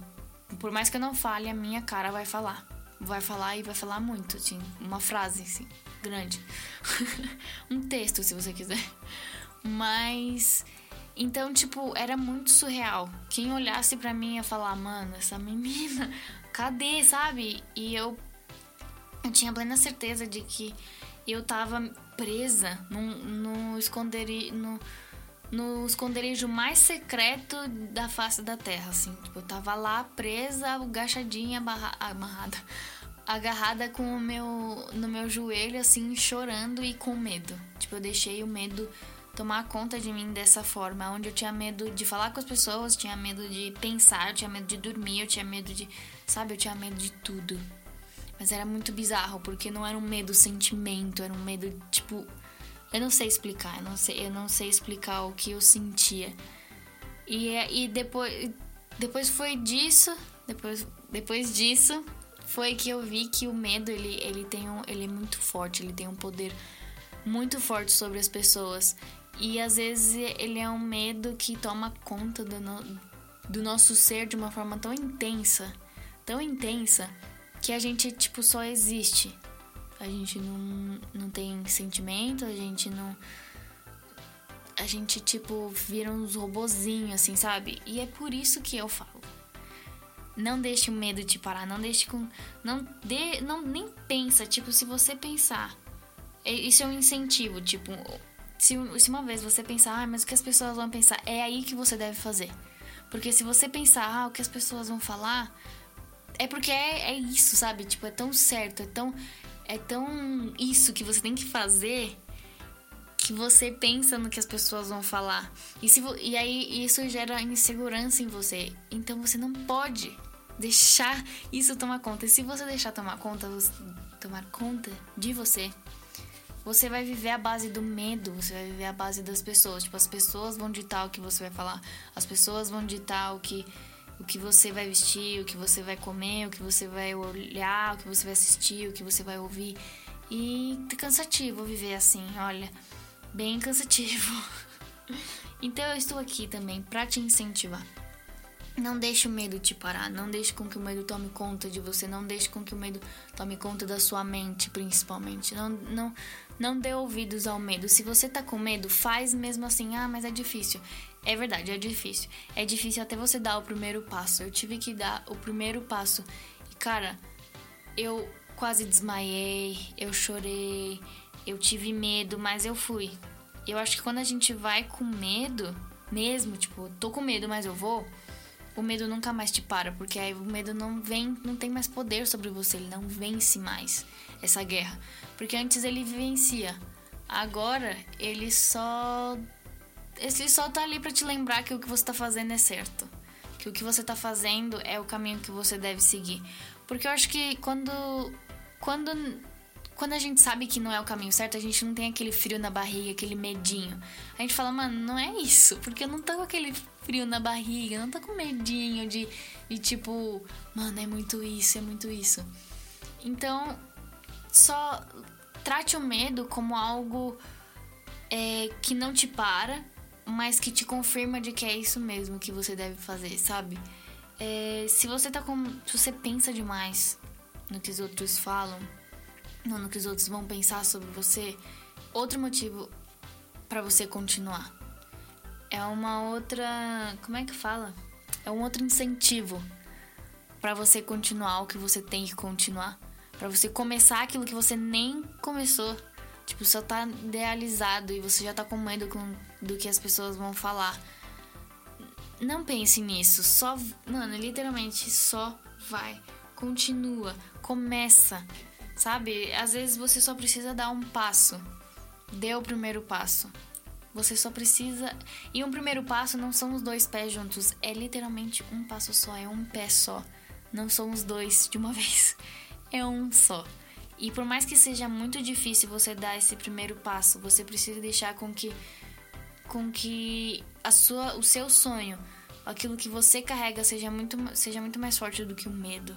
por mais que eu não fale, a minha cara vai falar. Vai falar e vai falar muito, assim, uma frase, assim, grande. um texto, se você quiser. Mas. Então, tipo, era muito surreal. Quem olhasse para mim ia falar, mano, essa menina cadê, sabe? E eu, eu tinha plena certeza de que eu tava presa no, no, esconderijo, no, no esconderijo mais secreto da face da terra, assim. Tipo, eu tava lá presa, agachadinha, barra, amarrada, agarrada com o meu, no meu joelho, assim, chorando e com medo. Tipo, eu deixei o medo tomar conta de mim dessa forma, onde eu tinha medo de falar com as pessoas, tinha medo de pensar, eu tinha medo de dormir, eu tinha medo de, sabe, eu tinha medo de tudo. Mas era muito bizarro, porque não era um medo sentimento, era um medo tipo, eu não sei explicar, eu não sei, eu não sei explicar o que eu sentia. E e depois depois foi disso, depois depois disso foi que eu vi que o medo ele ele tem um, ele é muito forte, ele tem um poder muito forte sobre as pessoas e às vezes ele é um medo que toma conta do, no, do nosso ser de uma forma tão intensa, tão intensa, que a gente, tipo, só existe. A gente não, não tem sentimento, a gente não. A gente, tipo, vira uns robozinhos, assim, sabe? E é por isso que eu falo. Não deixe o medo te parar, não deixe com. Não, de, não nem pensa, tipo, se você pensar. É, isso é um incentivo, tipo, se, se uma vez você pensar, ah, mas o que as pessoas vão pensar, é aí que você deve fazer. Porque se você pensar, ah, o que as pessoas vão falar, é porque é, é isso, sabe? Tipo, é tão certo, é tão, é tão isso que você tem que fazer que você pensa no que as pessoas vão falar. E, se, e aí isso gera insegurança em você. Então você não pode deixar isso tomar conta. E se você deixar tomar conta, tomar conta de você, você vai viver a base do medo, você vai viver a base das pessoas. Tipo, as pessoas vão ditar o que você vai falar, as pessoas vão ditar o que, o que você vai vestir, o que você vai comer, o que você vai olhar, o que você vai assistir, o que você vai ouvir. E é cansativo viver assim, olha, bem cansativo. então eu estou aqui também para te incentivar. Não deixe o medo te parar, não deixe com que o medo tome conta de você, não deixe com que o medo tome conta da sua mente, principalmente. Não, não, não dê ouvidos ao medo. Se você tá com medo, faz mesmo assim. Ah, mas é difícil. É verdade, é difícil. É difícil até você dar o primeiro passo. Eu tive que dar o primeiro passo. E cara, eu quase desmaiei, eu chorei, eu tive medo, mas eu fui. Eu acho que quando a gente vai com medo, mesmo, tipo, tô com medo, mas eu vou o medo nunca mais te para, porque aí o medo não vem, não tem mais poder sobre você, ele não vence mais essa guerra. Porque antes ele vencia. Agora ele só ele só tá ali para te lembrar que o que você tá fazendo é certo. Que o que você tá fazendo é o caminho que você deve seguir. Porque eu acho que quando quando quando a gente sabe que não é o caminho certo, a gente não tem aquele frio na barriga, aquele medinho. A gente fala, mano, não é isso, porque eu não tô com aquele frio na barriga, não tô com medinho de, de tipo, mano, é muito isso, é muito isso. Então, só trate o medo como algo é, que não te para, mas que te confirma de que é isso mesmo que você deve fazer, sabe? É, se você tá com. Se você pensa demais no que os outros falam, não no que os outros vão pensar sobre você, outro motivo para você continuar. É uma outra. Como é que fala? É um outro incentivo para você continuar o que você tem que continuar. Para você começar aquilo que você nem começou. Tipo, só tá idealizado e você já tá com medo com, do que as pessoas vão falar. Não pense nisso. Só. Mano, literalmente só vai. Continua. Começa. Sabe? Às vezes você só precisa dar um passo. Dê o primeiro passo. Você só precisa. E um primeiro passo não são os dois pés juntos, é literalmente um passo só, é um pé só. Não são os dois de uma vez, é um só. E por mais que seja muito difícil você dar esse primeiro passo, você precisa deixar com que com que a sua, o seu sonho, aquilo que você carrega seja muito, seja muito mais forte do que o medo.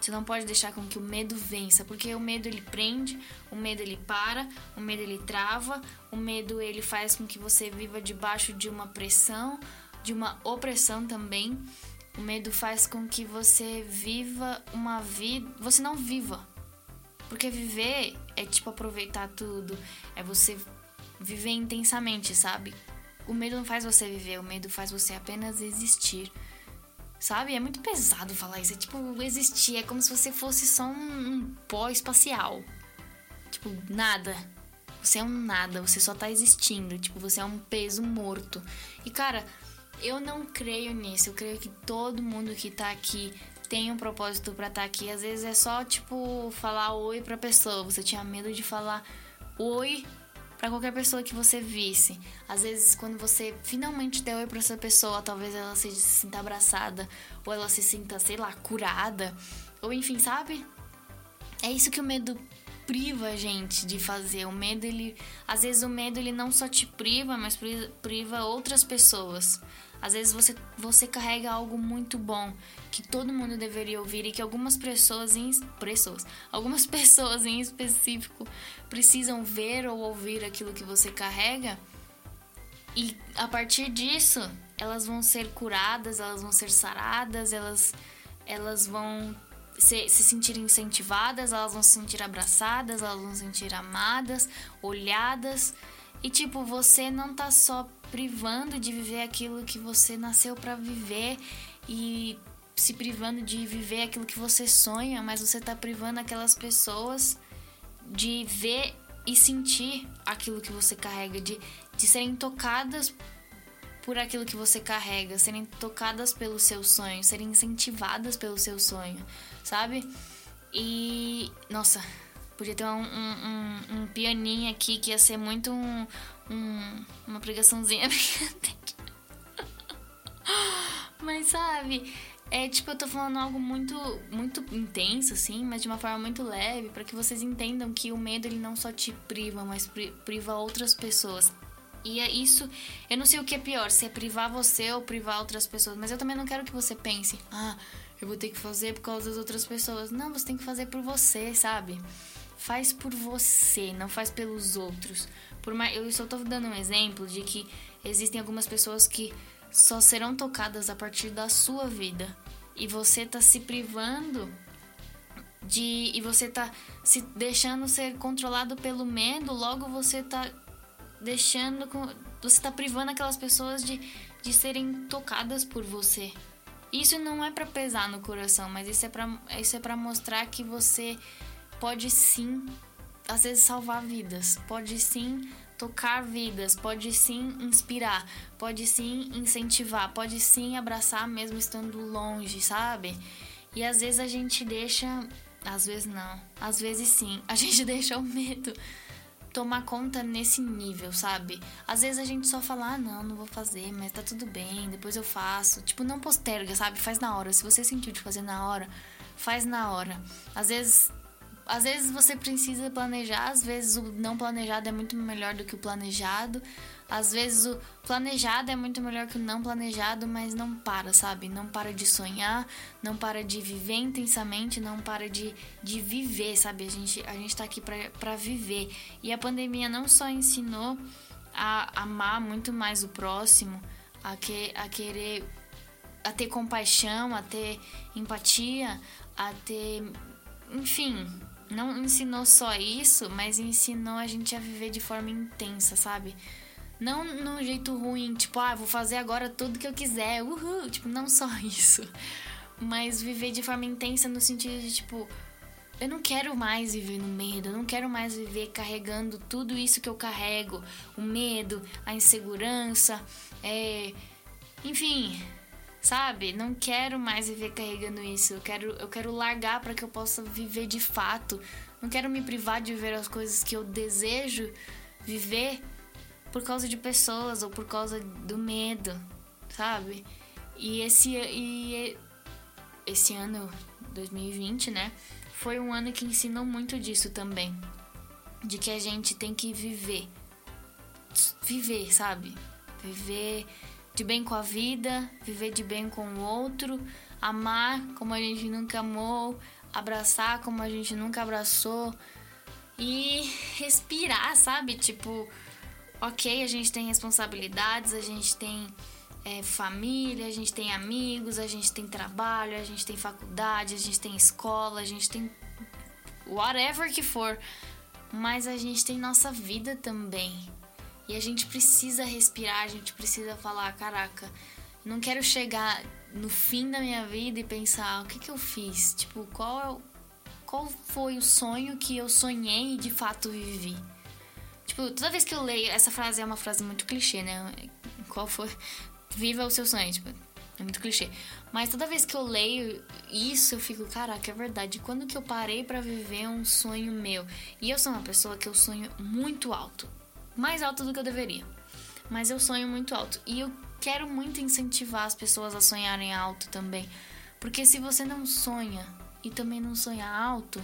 Você não pode deixar com que o medo vença, porque o medo ele prende, o medo ele para, o medo ele trava, o medo ele faz com que você viva debaixo de uma pressão, de uma opressão também. O medo faz com que você viva uma vida, você não viva. Porque viver é tipo aproveitar tudo, é você viver intensamente, sabe? O medo não faz você viver, o medo faz você apenas existir. Sabe? É muito pesado falar isso. É tipo, existir. É como se você fosse só um, um pó espacial. Tipo, nada. Você é um nada. Você só tá existindo. Tipo, você é um peso morto. E, cara, eu não creio nisso. Eu creio que todo mundo que tá aqui tem um propósito para estar tá aqui. Às vezes é só, tipo, falar oi pra pessoa. Você tinha medo de falar oi para qualquer pessoa que você visse. Às vezes, quando você finalmente der oi para essa pessoa, talvez ela se sinta abraçada, ou ela se sinta, sei lá, curada, ou enfim, sabe? É isso que o medo priva a gente de fazer. O medo, ele. Às vezes, o medo, ele não só te priva, mas priva outras pessoas. Às vezes você, você carrega algo muito bom que todo mundo deveria ouvir e que algumas pessoas em pessoas, algumas pessoas em específico precisam ver ou ouvir aquilo que você carrega. E a partir disso, elas vão ser curadas, elas vão ser saradas, elas elas vão se, se sentir incentivadas, elas vão se sentir abraçadas, elas vão se sentir amadas, olhadas. E tipo, você não tá só privando de viver aquilo que você nasceu para viver e se privando de viver aquilo que você sonha, mas você tá privando aquelas pessoas de ver e sentir aquilo que você carrega, de, de serem tocadas por aquilo que você carrega, serem tocadas pelo seu sonho, serem incentivadas pelo seu sonho, sabe? E. Nossa, podia ter um, um, um, um pianinho aqui que ia ser muito um, um, uma pregaçãozinha. Mas sabe, é tipo, eu tô falando algo muito muito intenso assim, mas de uma forma muito leve, para que vocês entendam que o medo ele não só te priva, mas priva outras pessoas. E é isso, eu não sei o que é pior, se é privar você ou privar outras pessoas, mas eu também não quero que você pense: "Ah, eu vou ter que fazer por causa das outras pessoas". Não, você tem que fazer por você, sabe? Faz por você, não faz pelos outros. Por mais, eu só tô dando um exemplo de que existem algumas pessoas que só serão tocadas a partir da sua vida. E você tá se privando de e você tá se deixando ser controlado pelo medo, logo você tá deixando você tá privando aquelas pessoas de, de serem tocadas por você. Isso não é para pesar no coração, mas isso é para isso é para mostrar que você pode sim às vezes salvar vidas, pode sim tocar vidas, pode sim inspirar, pode sim incentivar, pode sim abraçar mesmo estando longe, sabe? E às vezes a gente deixa, às vezes não, às vezes sim, a gente deixa o medo tomar conta nesse nível, sabe? Às vezes a gente só fala, ah, não, não vou fazer, mas tá tudo bem, depois eu faço. Tipo, não posterga, sabe? Faz na hora. Se você sentiu de fazer na hora, faz na hora. Às vezes às vezes você precisa planejar, às vezes o não planejado é muito melhor do que o planejado. Às vezes o planejado é muito melhor que o não planejado, mas não para, sabe? Não para de sonhar, não para de viver intensamente, não para de, de viver, sabe? A gente, a gente tá aqui para viver. E a pandemia não só ensinou a amar muito mais o próximo, a, que, a querer, a ter compaixão, a ter empatia, a ter. Enfim, não ensinou só isso, mas ensinou a gente a viver de forma intensa, sabe? Não num jeito ruim, tipo, ah, vou fazer agora tudo que eu quiser, uhul, tipo, não só isso. Mas viver de forma intensa no sentido de, tipo, eu não quero mais viver no medo, eu não quero mais viver carregando tudo isso que eu carrego, o medo, a insegurança, é... enfim, sabe? Não quero mais viver carregando isso. Eu quero, eu quero largar para que eu possa viver de fato. Não quero me privar de viver as coisas que eu desejo viver por causa de pessoas ou por causa do medo, sabe? E esse e esse ano 2020, né? Foi um ano que ensinou muito disso também. De que a gente tem que viver. Viver, sabe? Viver de bem com a vida, viver de bem com o outro, amar como a gente nunca amou, abraçar como a gente nunca abraçou e respirar, sabe? Tipo, ok, a gente tem responsabilidades, a gente tem é, família, a gente tem amigos, a gente tem trabalho, a gente tem faculdade, a gente tem escola, a gente tem whatever que for, mas a gente tem nossa vida também. E a gente precisa respirar, a gente precisa falar, caraca, não quero chegar no fim da minha vida e pensar, o que que eu fiz? Tipo, qual é qual foi o sonho que eu sonhei e de fato vivi? Tipo, toda vez que eu leio, essa frase é uma frase muito clichê, né? Qual foi? Viva o seu sonho, tipo, é muito clichê. Mas toda vez que eu leio isso, eu fico, caraca, é verdade. Quando que eu parei para viver um sonho meu? E eu sou uma pessoa que eu sonho muito alto mais alto do que eu deveria. Mas eu sonho muito alto e eu quero muito incentivar as pessoas a sonharem alto também. Porque se você não sonha e também não sonha alto,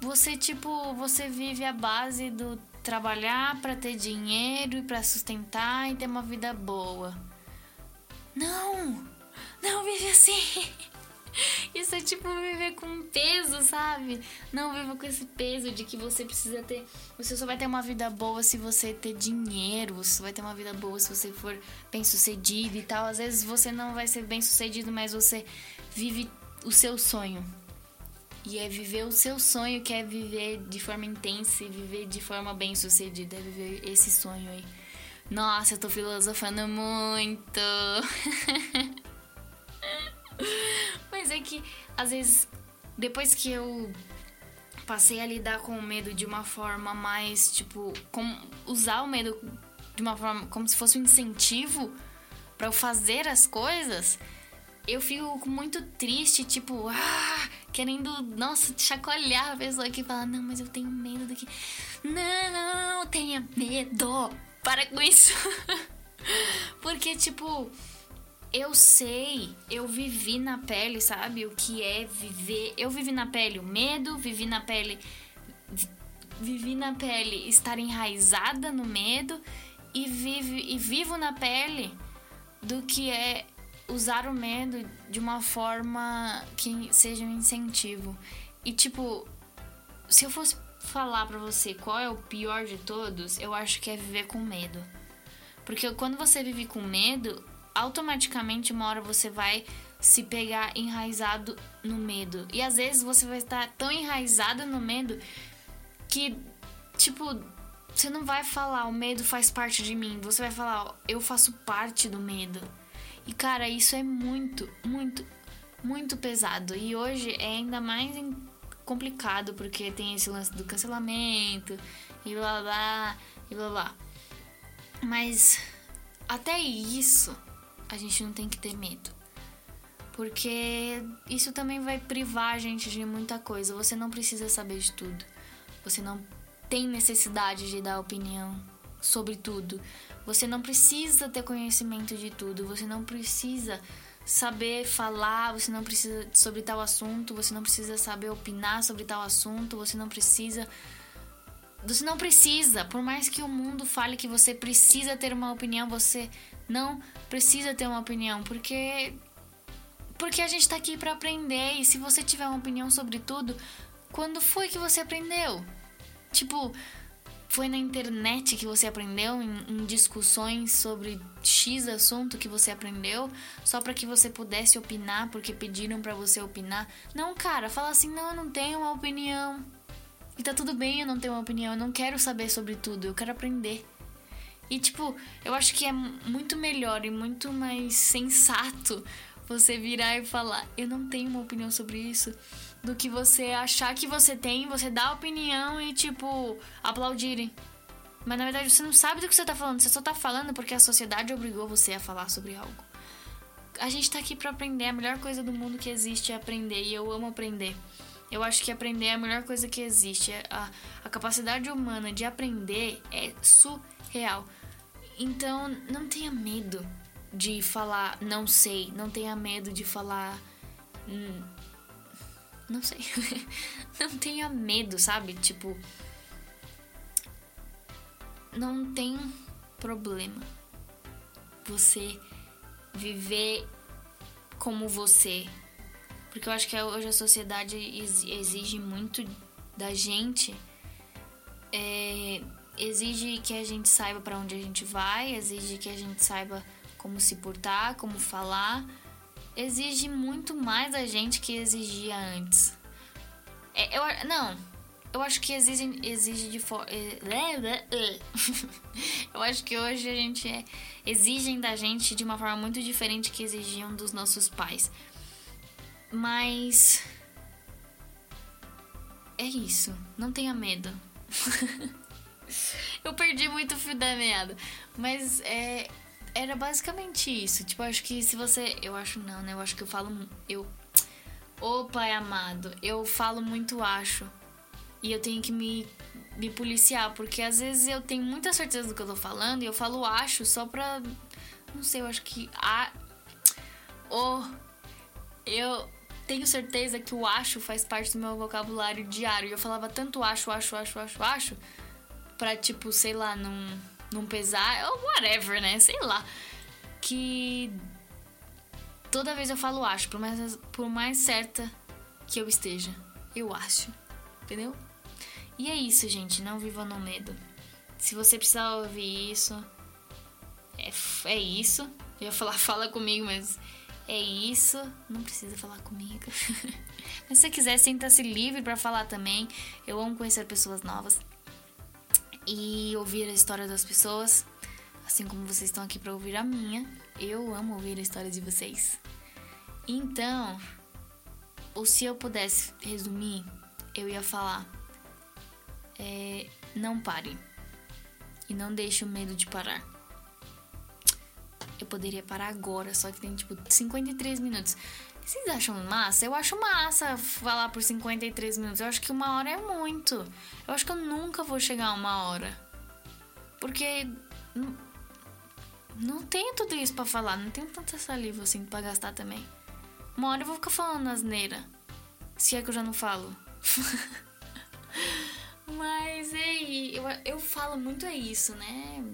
você tipo, você vive a base do trabalhar para ter dinheiro e para sustentar e ter uma vida boa. Não! Não vive assim. Isso é tipo viver com peso, sabe? Não viva com esse peso de que você precisa ter. Você só vai ter uma vida boa se você ter dinheiro. Você vai ter uma vida boa se você for bem sucedido e tal. Às vezes você não vai ser bem sucedido, mas você vive o seu sonho. E é viver o seu sonho, que é viver de forma intensa e viver de forma bem sucedida. É viver esse sonho aí. Nossa, eu tô filosofando muito. Mas é que, às vezes, depois que eu passei a lidar com o medo de uma forma mais, tipo, com, usar o medo de uma forma como se fosse um incentivo para eu fazer as coisas, eu fico muito triste, tipo, ah, querendo, nossa, chacoalhar a pessoa que fala, não, mas eu tenho medo do que. Não, tenha medo! Para com isso! Porque, tipo, eu sei, eu vivi na pele, sabe? O que é viver. Eu vivi na pele o medo, vivi na pele. Vivi na pele estar enraizada no medo e, vive, e vivo na pele do que é usar o medo de uma forma que seja um incentivo. E tipo, se eu fosse falar para você qual é o pior de todos, eu acho que é viver com medo. Porque quando você vive com medo, automaticamente uma hora você vai se pegar enraizado no medo. E às vezes você vai estar tão enraizado no medo que, tipo, você não vai falar o medo faz parte de mim. Você vai falar, eu faço parte do medo. E cara, isso é muito, muito, muito pesado. E hoje é ainda mais complicado porque tem esse lance do cancelamento e blá blá e blá blá. Mas até isso a gente não tem que ter medo. Porque isso também vai privar a gente de muita coisa. Você não precisa saber de tudo. Você não tem necessidade de dar opinião sobre tudo. Você não precisa ter conhecimento de tudo. Você não precisa saber falar, você não precisa sobre tal assunto, você não precisa saber opinar sobre tal assunto, você não precisa você não precisa, por mais que o mundo fale que você precisa ter uma opinião, você não precisa ter uma opinião, porque porque a gente tá aqui para aprender e se você tiver uma opinião sobre tudo, quando foi que você aprendeu? Tipo, foi na internet que você aprendeu, em, em discussões sobre X assunto que você aprendeu, só para que você pudesse opinar, porque pediram para você opinar. Não, cara, fala assim: não, eu não tenho uma opinião. E tá tudo bem eu não ter uma opinião, eu não quero saber sobre tudo, eu quero aprender. E tipo, eu acho que é muito melhor e muito mais sensato você virar e falar: "Eu não tenho uma opinião sobre isso", do que você achar que você tem, você dá opinião e tipo aplaudirem. Mas na verdade você não sabe do que você tá falando, você só tá falando porque a sociedade obrigou você a falar sobre algo. A gente tá aqui para aprender, a melhor coisa do mundo que existe é aprender e eu amo aprender. Eu acho que aprender é a melhor coisa que existe. É a, a capacidade humana de aprender é surreal. Então, não tenha medo de falar não sei. Não tenha medo de falar. Hum, não sei. não tenha medo, sabe? Tipo. Não tem problema você viver como você porque eu acho que hoje a sociedade exige muito da gente. É, exige que a gente saiba para onde a gente vai, exige que a gente saiba como se portar, como falar. Exige muito mais da gente que exigia antes. É, eu, não, eu acho que exige, exige de forma. eu acho que hoje a gente é, exigem da gente de uma forma muito diferente que exigiam dos nossos pais. Mas. É isso. Não tenha medo. eu perdi muito o fio da meada. Mas é. Era basicamente isso. Tipo, acho que se você. Eu acho não, né? Eu acho que eu falo. Eu. Ô pai amado, eu falo muito acho. E eu tenho que me, me policiar. Porque às vezes eu tenho muita certeza do que eu tô falando. E eu falo acho só pra. Não sei, eu acho que. A. Oh, eu tenho certeza que o acho faz parte do meu vocabulário diário. Eu falava tanto acho, acho, acho, acho, acho, pra, tipo, sei lá, não, não pesar, ou whatever, né? Sei lá. Que toda vez eu falo acho, por mais, por mais certa que eu esteja. Eu acho. Entendeu? E é isso, gente. Não viva no medo. Se você precisar ouvir isso, é, é isso. Eu ia falar, fala comigo, mas é isso, não precisa falar comigo. Mas se você quiser, sinta-se livre para falar também. Eu amo conhecer pessoas novas e ouvir a história das pessoas, assim como vocês estão aqui para ouvir a minha. Eu amo ouvir a história de vocês. Então, ou se eu pudesse resumir, eu ia falar: é, não pare e não deixe o medo de parar eu poderia parar agora, só que tem tipo 53 minutos. Vocês acham massa? Eu acho massa falar por 53 minutos. Eu acho que uma hora é muito. Eu acho que eu nunca vou chegar a uma hora. Porque não, tenho tudo isso para falar. Não tenho tanta saliva assim pra gastar também. Uma hora eu vou ficar falando asneira. Se é que eu já não falo. Mas aí, eu, eu falo muito é isso, né?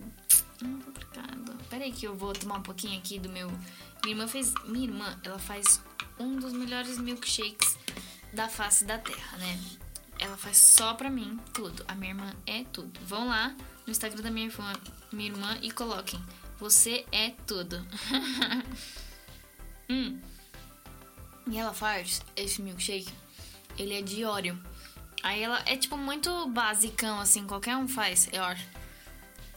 Hum, complicado. Pera aí que eu vou tomar um pouquinho aqui do meu... Minha irmã fez... Minha irmã, ela faz um dos melhores milkshakes da face da terra, né? Ela faz só pra mim tudo. A minha irmã é tudo. Vão lá no Instagram da minha irmã, minha irmã e coloquem. Você é tudo. hum. E ela faz esse milkshake. Ele é de Oreo. Aí ela é tipo muito basicão, assim, qualquer um faz, eu acho.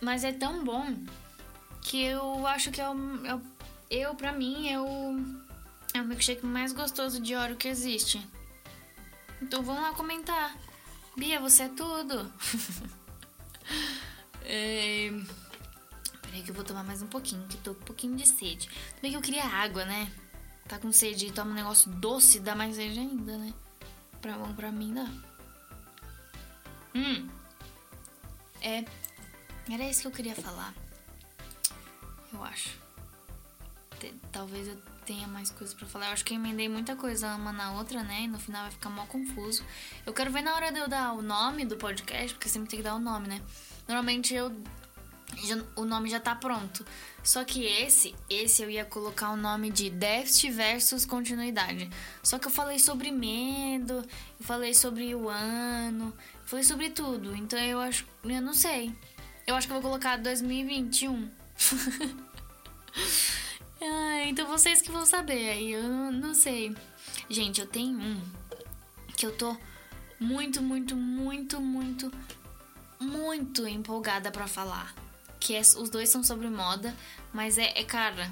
Mas é tão bom que eu acho que é o, é eu, pra mim, é o, é o milkshake mais gostoso de Oreo que existe. Então vão lá comentar. Bia, você é tudo. é... Peraí que eu vou tomar mais um pouquinho, que tô com um pouquinho de sede. Também que eu queria água, né? Tá com sede e toma um negócio doce, dá mais sede ainda, né? Pra, bom, pra mim dá. Hum. É. Era isso que eu queria falar. Eu acho. Talvez eu tenha mais coisas para falar. Eu acho que eu emendei muita coisa uma na outra, né? E no final vai ficar mó confuso. Eu quero ver na hora de eu dar o nome do podcast, porque sempre tem que dar o nome, né? Normalmente eu. Já, o nome já tá pronto. Só que esse, esse eu ia colocar o nome de déficit versus continuidade. Só que eu falei sobre medo, eu falei sobre o ano, falei sobre tudo. Então eu acho. Eu não sei. Eu acho que eu vou colocar 2021. ah, então vocês que vão saber aí, eu não, não sei. Gente, eu tenho um que eu tô muito, muito, muito, muito, muito empolgada para falar. Que é, os dois são sobre moda, mas é, é cara.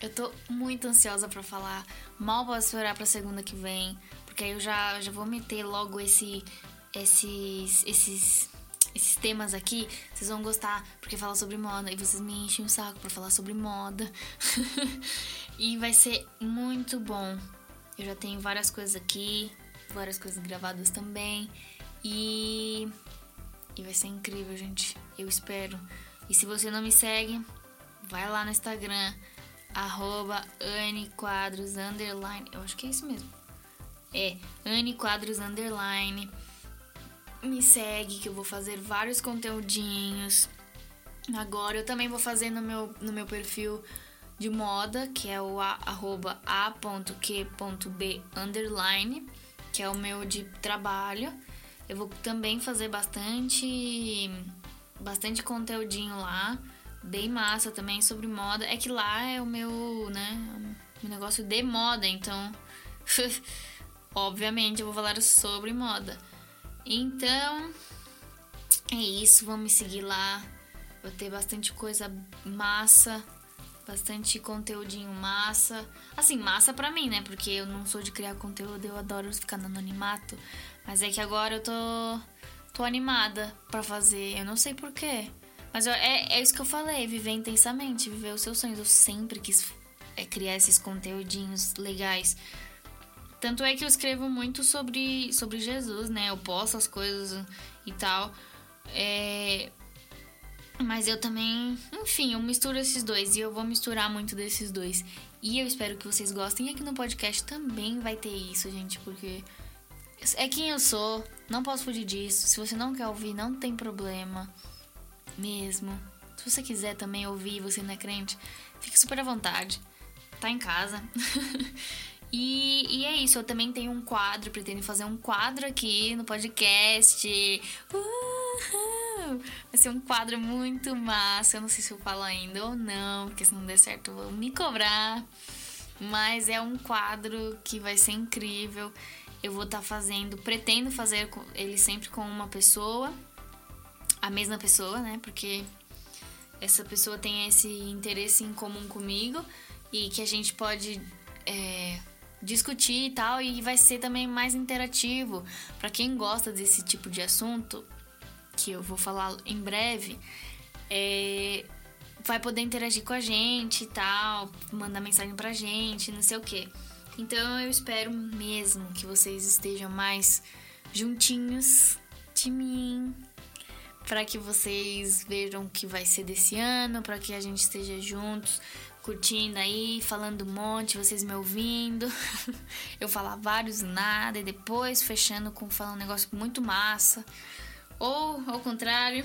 Eu tô muito ansiosa para falar. Mal posso esperar pra segunda que vem. Porque aí eu já, já vou meter logo esse, esses, esses esses temas aqui, vocês vão gostar porque fala sobre moda e vocês me enchem o saco para falar sobre moda. e vai ser muito bom. Eu já tenho várias coisas aqui, várias coisas gravadas também e e vai ser incrível, gente. Eu espero. E se você não me segue, vai lá no Instagram arroba Quadros underline. Eu acho que é isso mesmo. É, Anne Quadros underline me segue que eu vou fazer vários conteúdinhos. Agora eu também vou fazer no meu, no meu perfil de moda, que é o a.q.b underline, que é o meu de trabalho. Eu vou também fazer bastante bastante conteúdinho lá, bem massa também sobre moda. É que lá é o meu, né, negócio de moda, então obviamente eu vou falar sobre moda. Então, é isso. Vamos me seguir lá. Vou ter bastante coisa massa, bastante conteúdinho massa. Assim, massa pra mim, né? Porque eu não sou de criar conteúdo, eu adoro ficar no anonimato. Mas é que agora eu tô, tô animada pra fazer. Eu não sei porquê. Mas eu, é, é isso que eu falei, viver intensamente, viver os seus sonhos. Eu sempre quis é, criar esses conteúdinhos legais. Tanto é que eu escrevo muito sobre, sobre Jesus, né? Eu posto as coisas e tal. É... Mas eu também, enfim, eu misturo esses dois e eu vou misturar muito desses dois. E eu espero que vocês gostem. E aqui no podcast também vai ter isso, gente, porque é quem eu sou, não posso fugir disso. Se você não quer ouvir, não tem problema. Mesmo. Se você quiser também ouvir, você não é crente, fique super à vontade. Tá em casa. E, e, é isso, eu também tenho um quadro, pretendo fazer um quadro aqui no podcast. Uhul! Vai ser um quadro muito massa. Eu não sei se eu falo ainda ou não, porque se não der certo vão me cobrar. Mas é um quadro que vai ser incrível. Eu vou estar tá fazendo, pretendo fazer ele sempre com uma pessoa, a mesma pessoa, né? Porque essa pessoa tem esse interesse em comum comigo e que a gente pode. É, discutir e tal, e vai ser também mais interativo. Para quem gosta desse tipo de assunto, que eu vou falar em breve, é, vai poder interagir com a gente e tal, mandar mensagem pra gente, não sei o que. Então eu espero mesmo que vocês estejam mais juntinhos de mim, para que vocês vejam o que vai ser desse ano, para que a gente esteja juntos, curtindo aí, falando um monte, vocês me ouvindo. eu falar vários nada e depois fechando com falando um negócio muito massa. Ou ao contrário.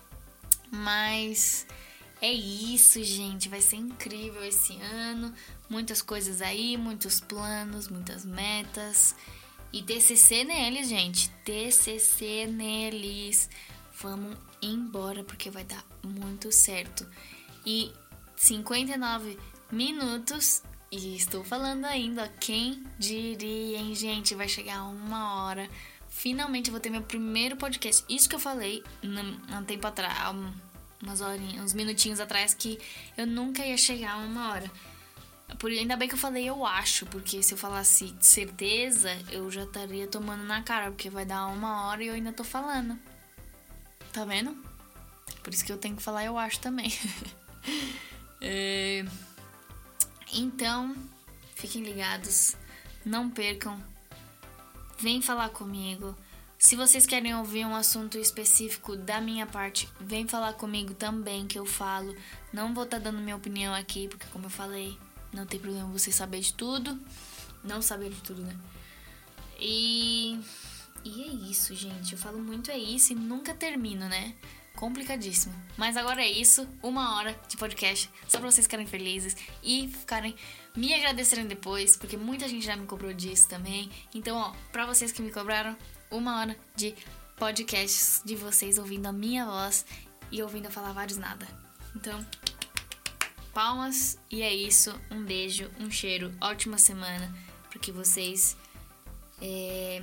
Mas é isso, gente. Vai ser incrível esse ano. Muitas coisas aí, muitos planos, muitas metas. E TCC neles, gente. TCC neles. Vamos embora porque vai dar muito certo. E 59 minutos. E estou falando ainda, quem diria, hein, gente? Vai chegar uma hora. Finalmente vou ter meu primeiro podcast. Isso que eu falei há um tempo atrás, umas horinhas, uns minutinhos atrás, que eu nunca ia chegar a uma hora. Por, ainda bem que eu falei eu acho, porque se eu falasse de certeza, eu já estaria tomando na cara, porque vai dar uma hora e eu ainda tô falando. Tá vendo? Por isso que eu tenho que falar, eu acho também. é... Então, fiquem ligados. Não percam. Vem falar comigo. Se vocês querem ouvir um assunto específico da minha parte, vem falar comigo também que eu falo. Não vou estar tá dando minha opinião aqui, porque como eu falei, não tem problema você saber de tudo. Não saber de tudo, né? E e é isso, gente. Eu falo muito é isso e nunca termino, né? Complicadíssimo. Mas agora é isso. Uma hora de podcast só pra vocês ficarem felizes e ficarem me agradecerem depois, porque muita gente já me cobrou disso também. Então, ó, pra vocês que me cobraram, uma hora de podcasts de vocês ouvindo a minha voz e ouvindo eu falar vários nada. Então, palmas e é isso. Um beijo, um cheiro, ótima semana para que vocês é...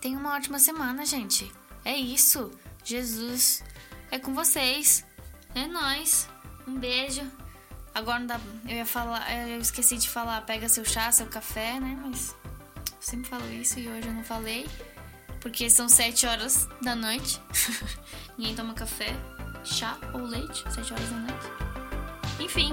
tenham uma ótima semana, gente. É isso. Jesus é com vocês. É nós. Um beijo. Agora não dá. Eu ia falar. Eu esqueci de falar. Pega seu chá, seu café, né? Mas eu sempre falo isso e hoje eu não falei. Porque são sete horas da noite. Ninguém toma café, chá ou leite. Sete horas da noite. Enfim.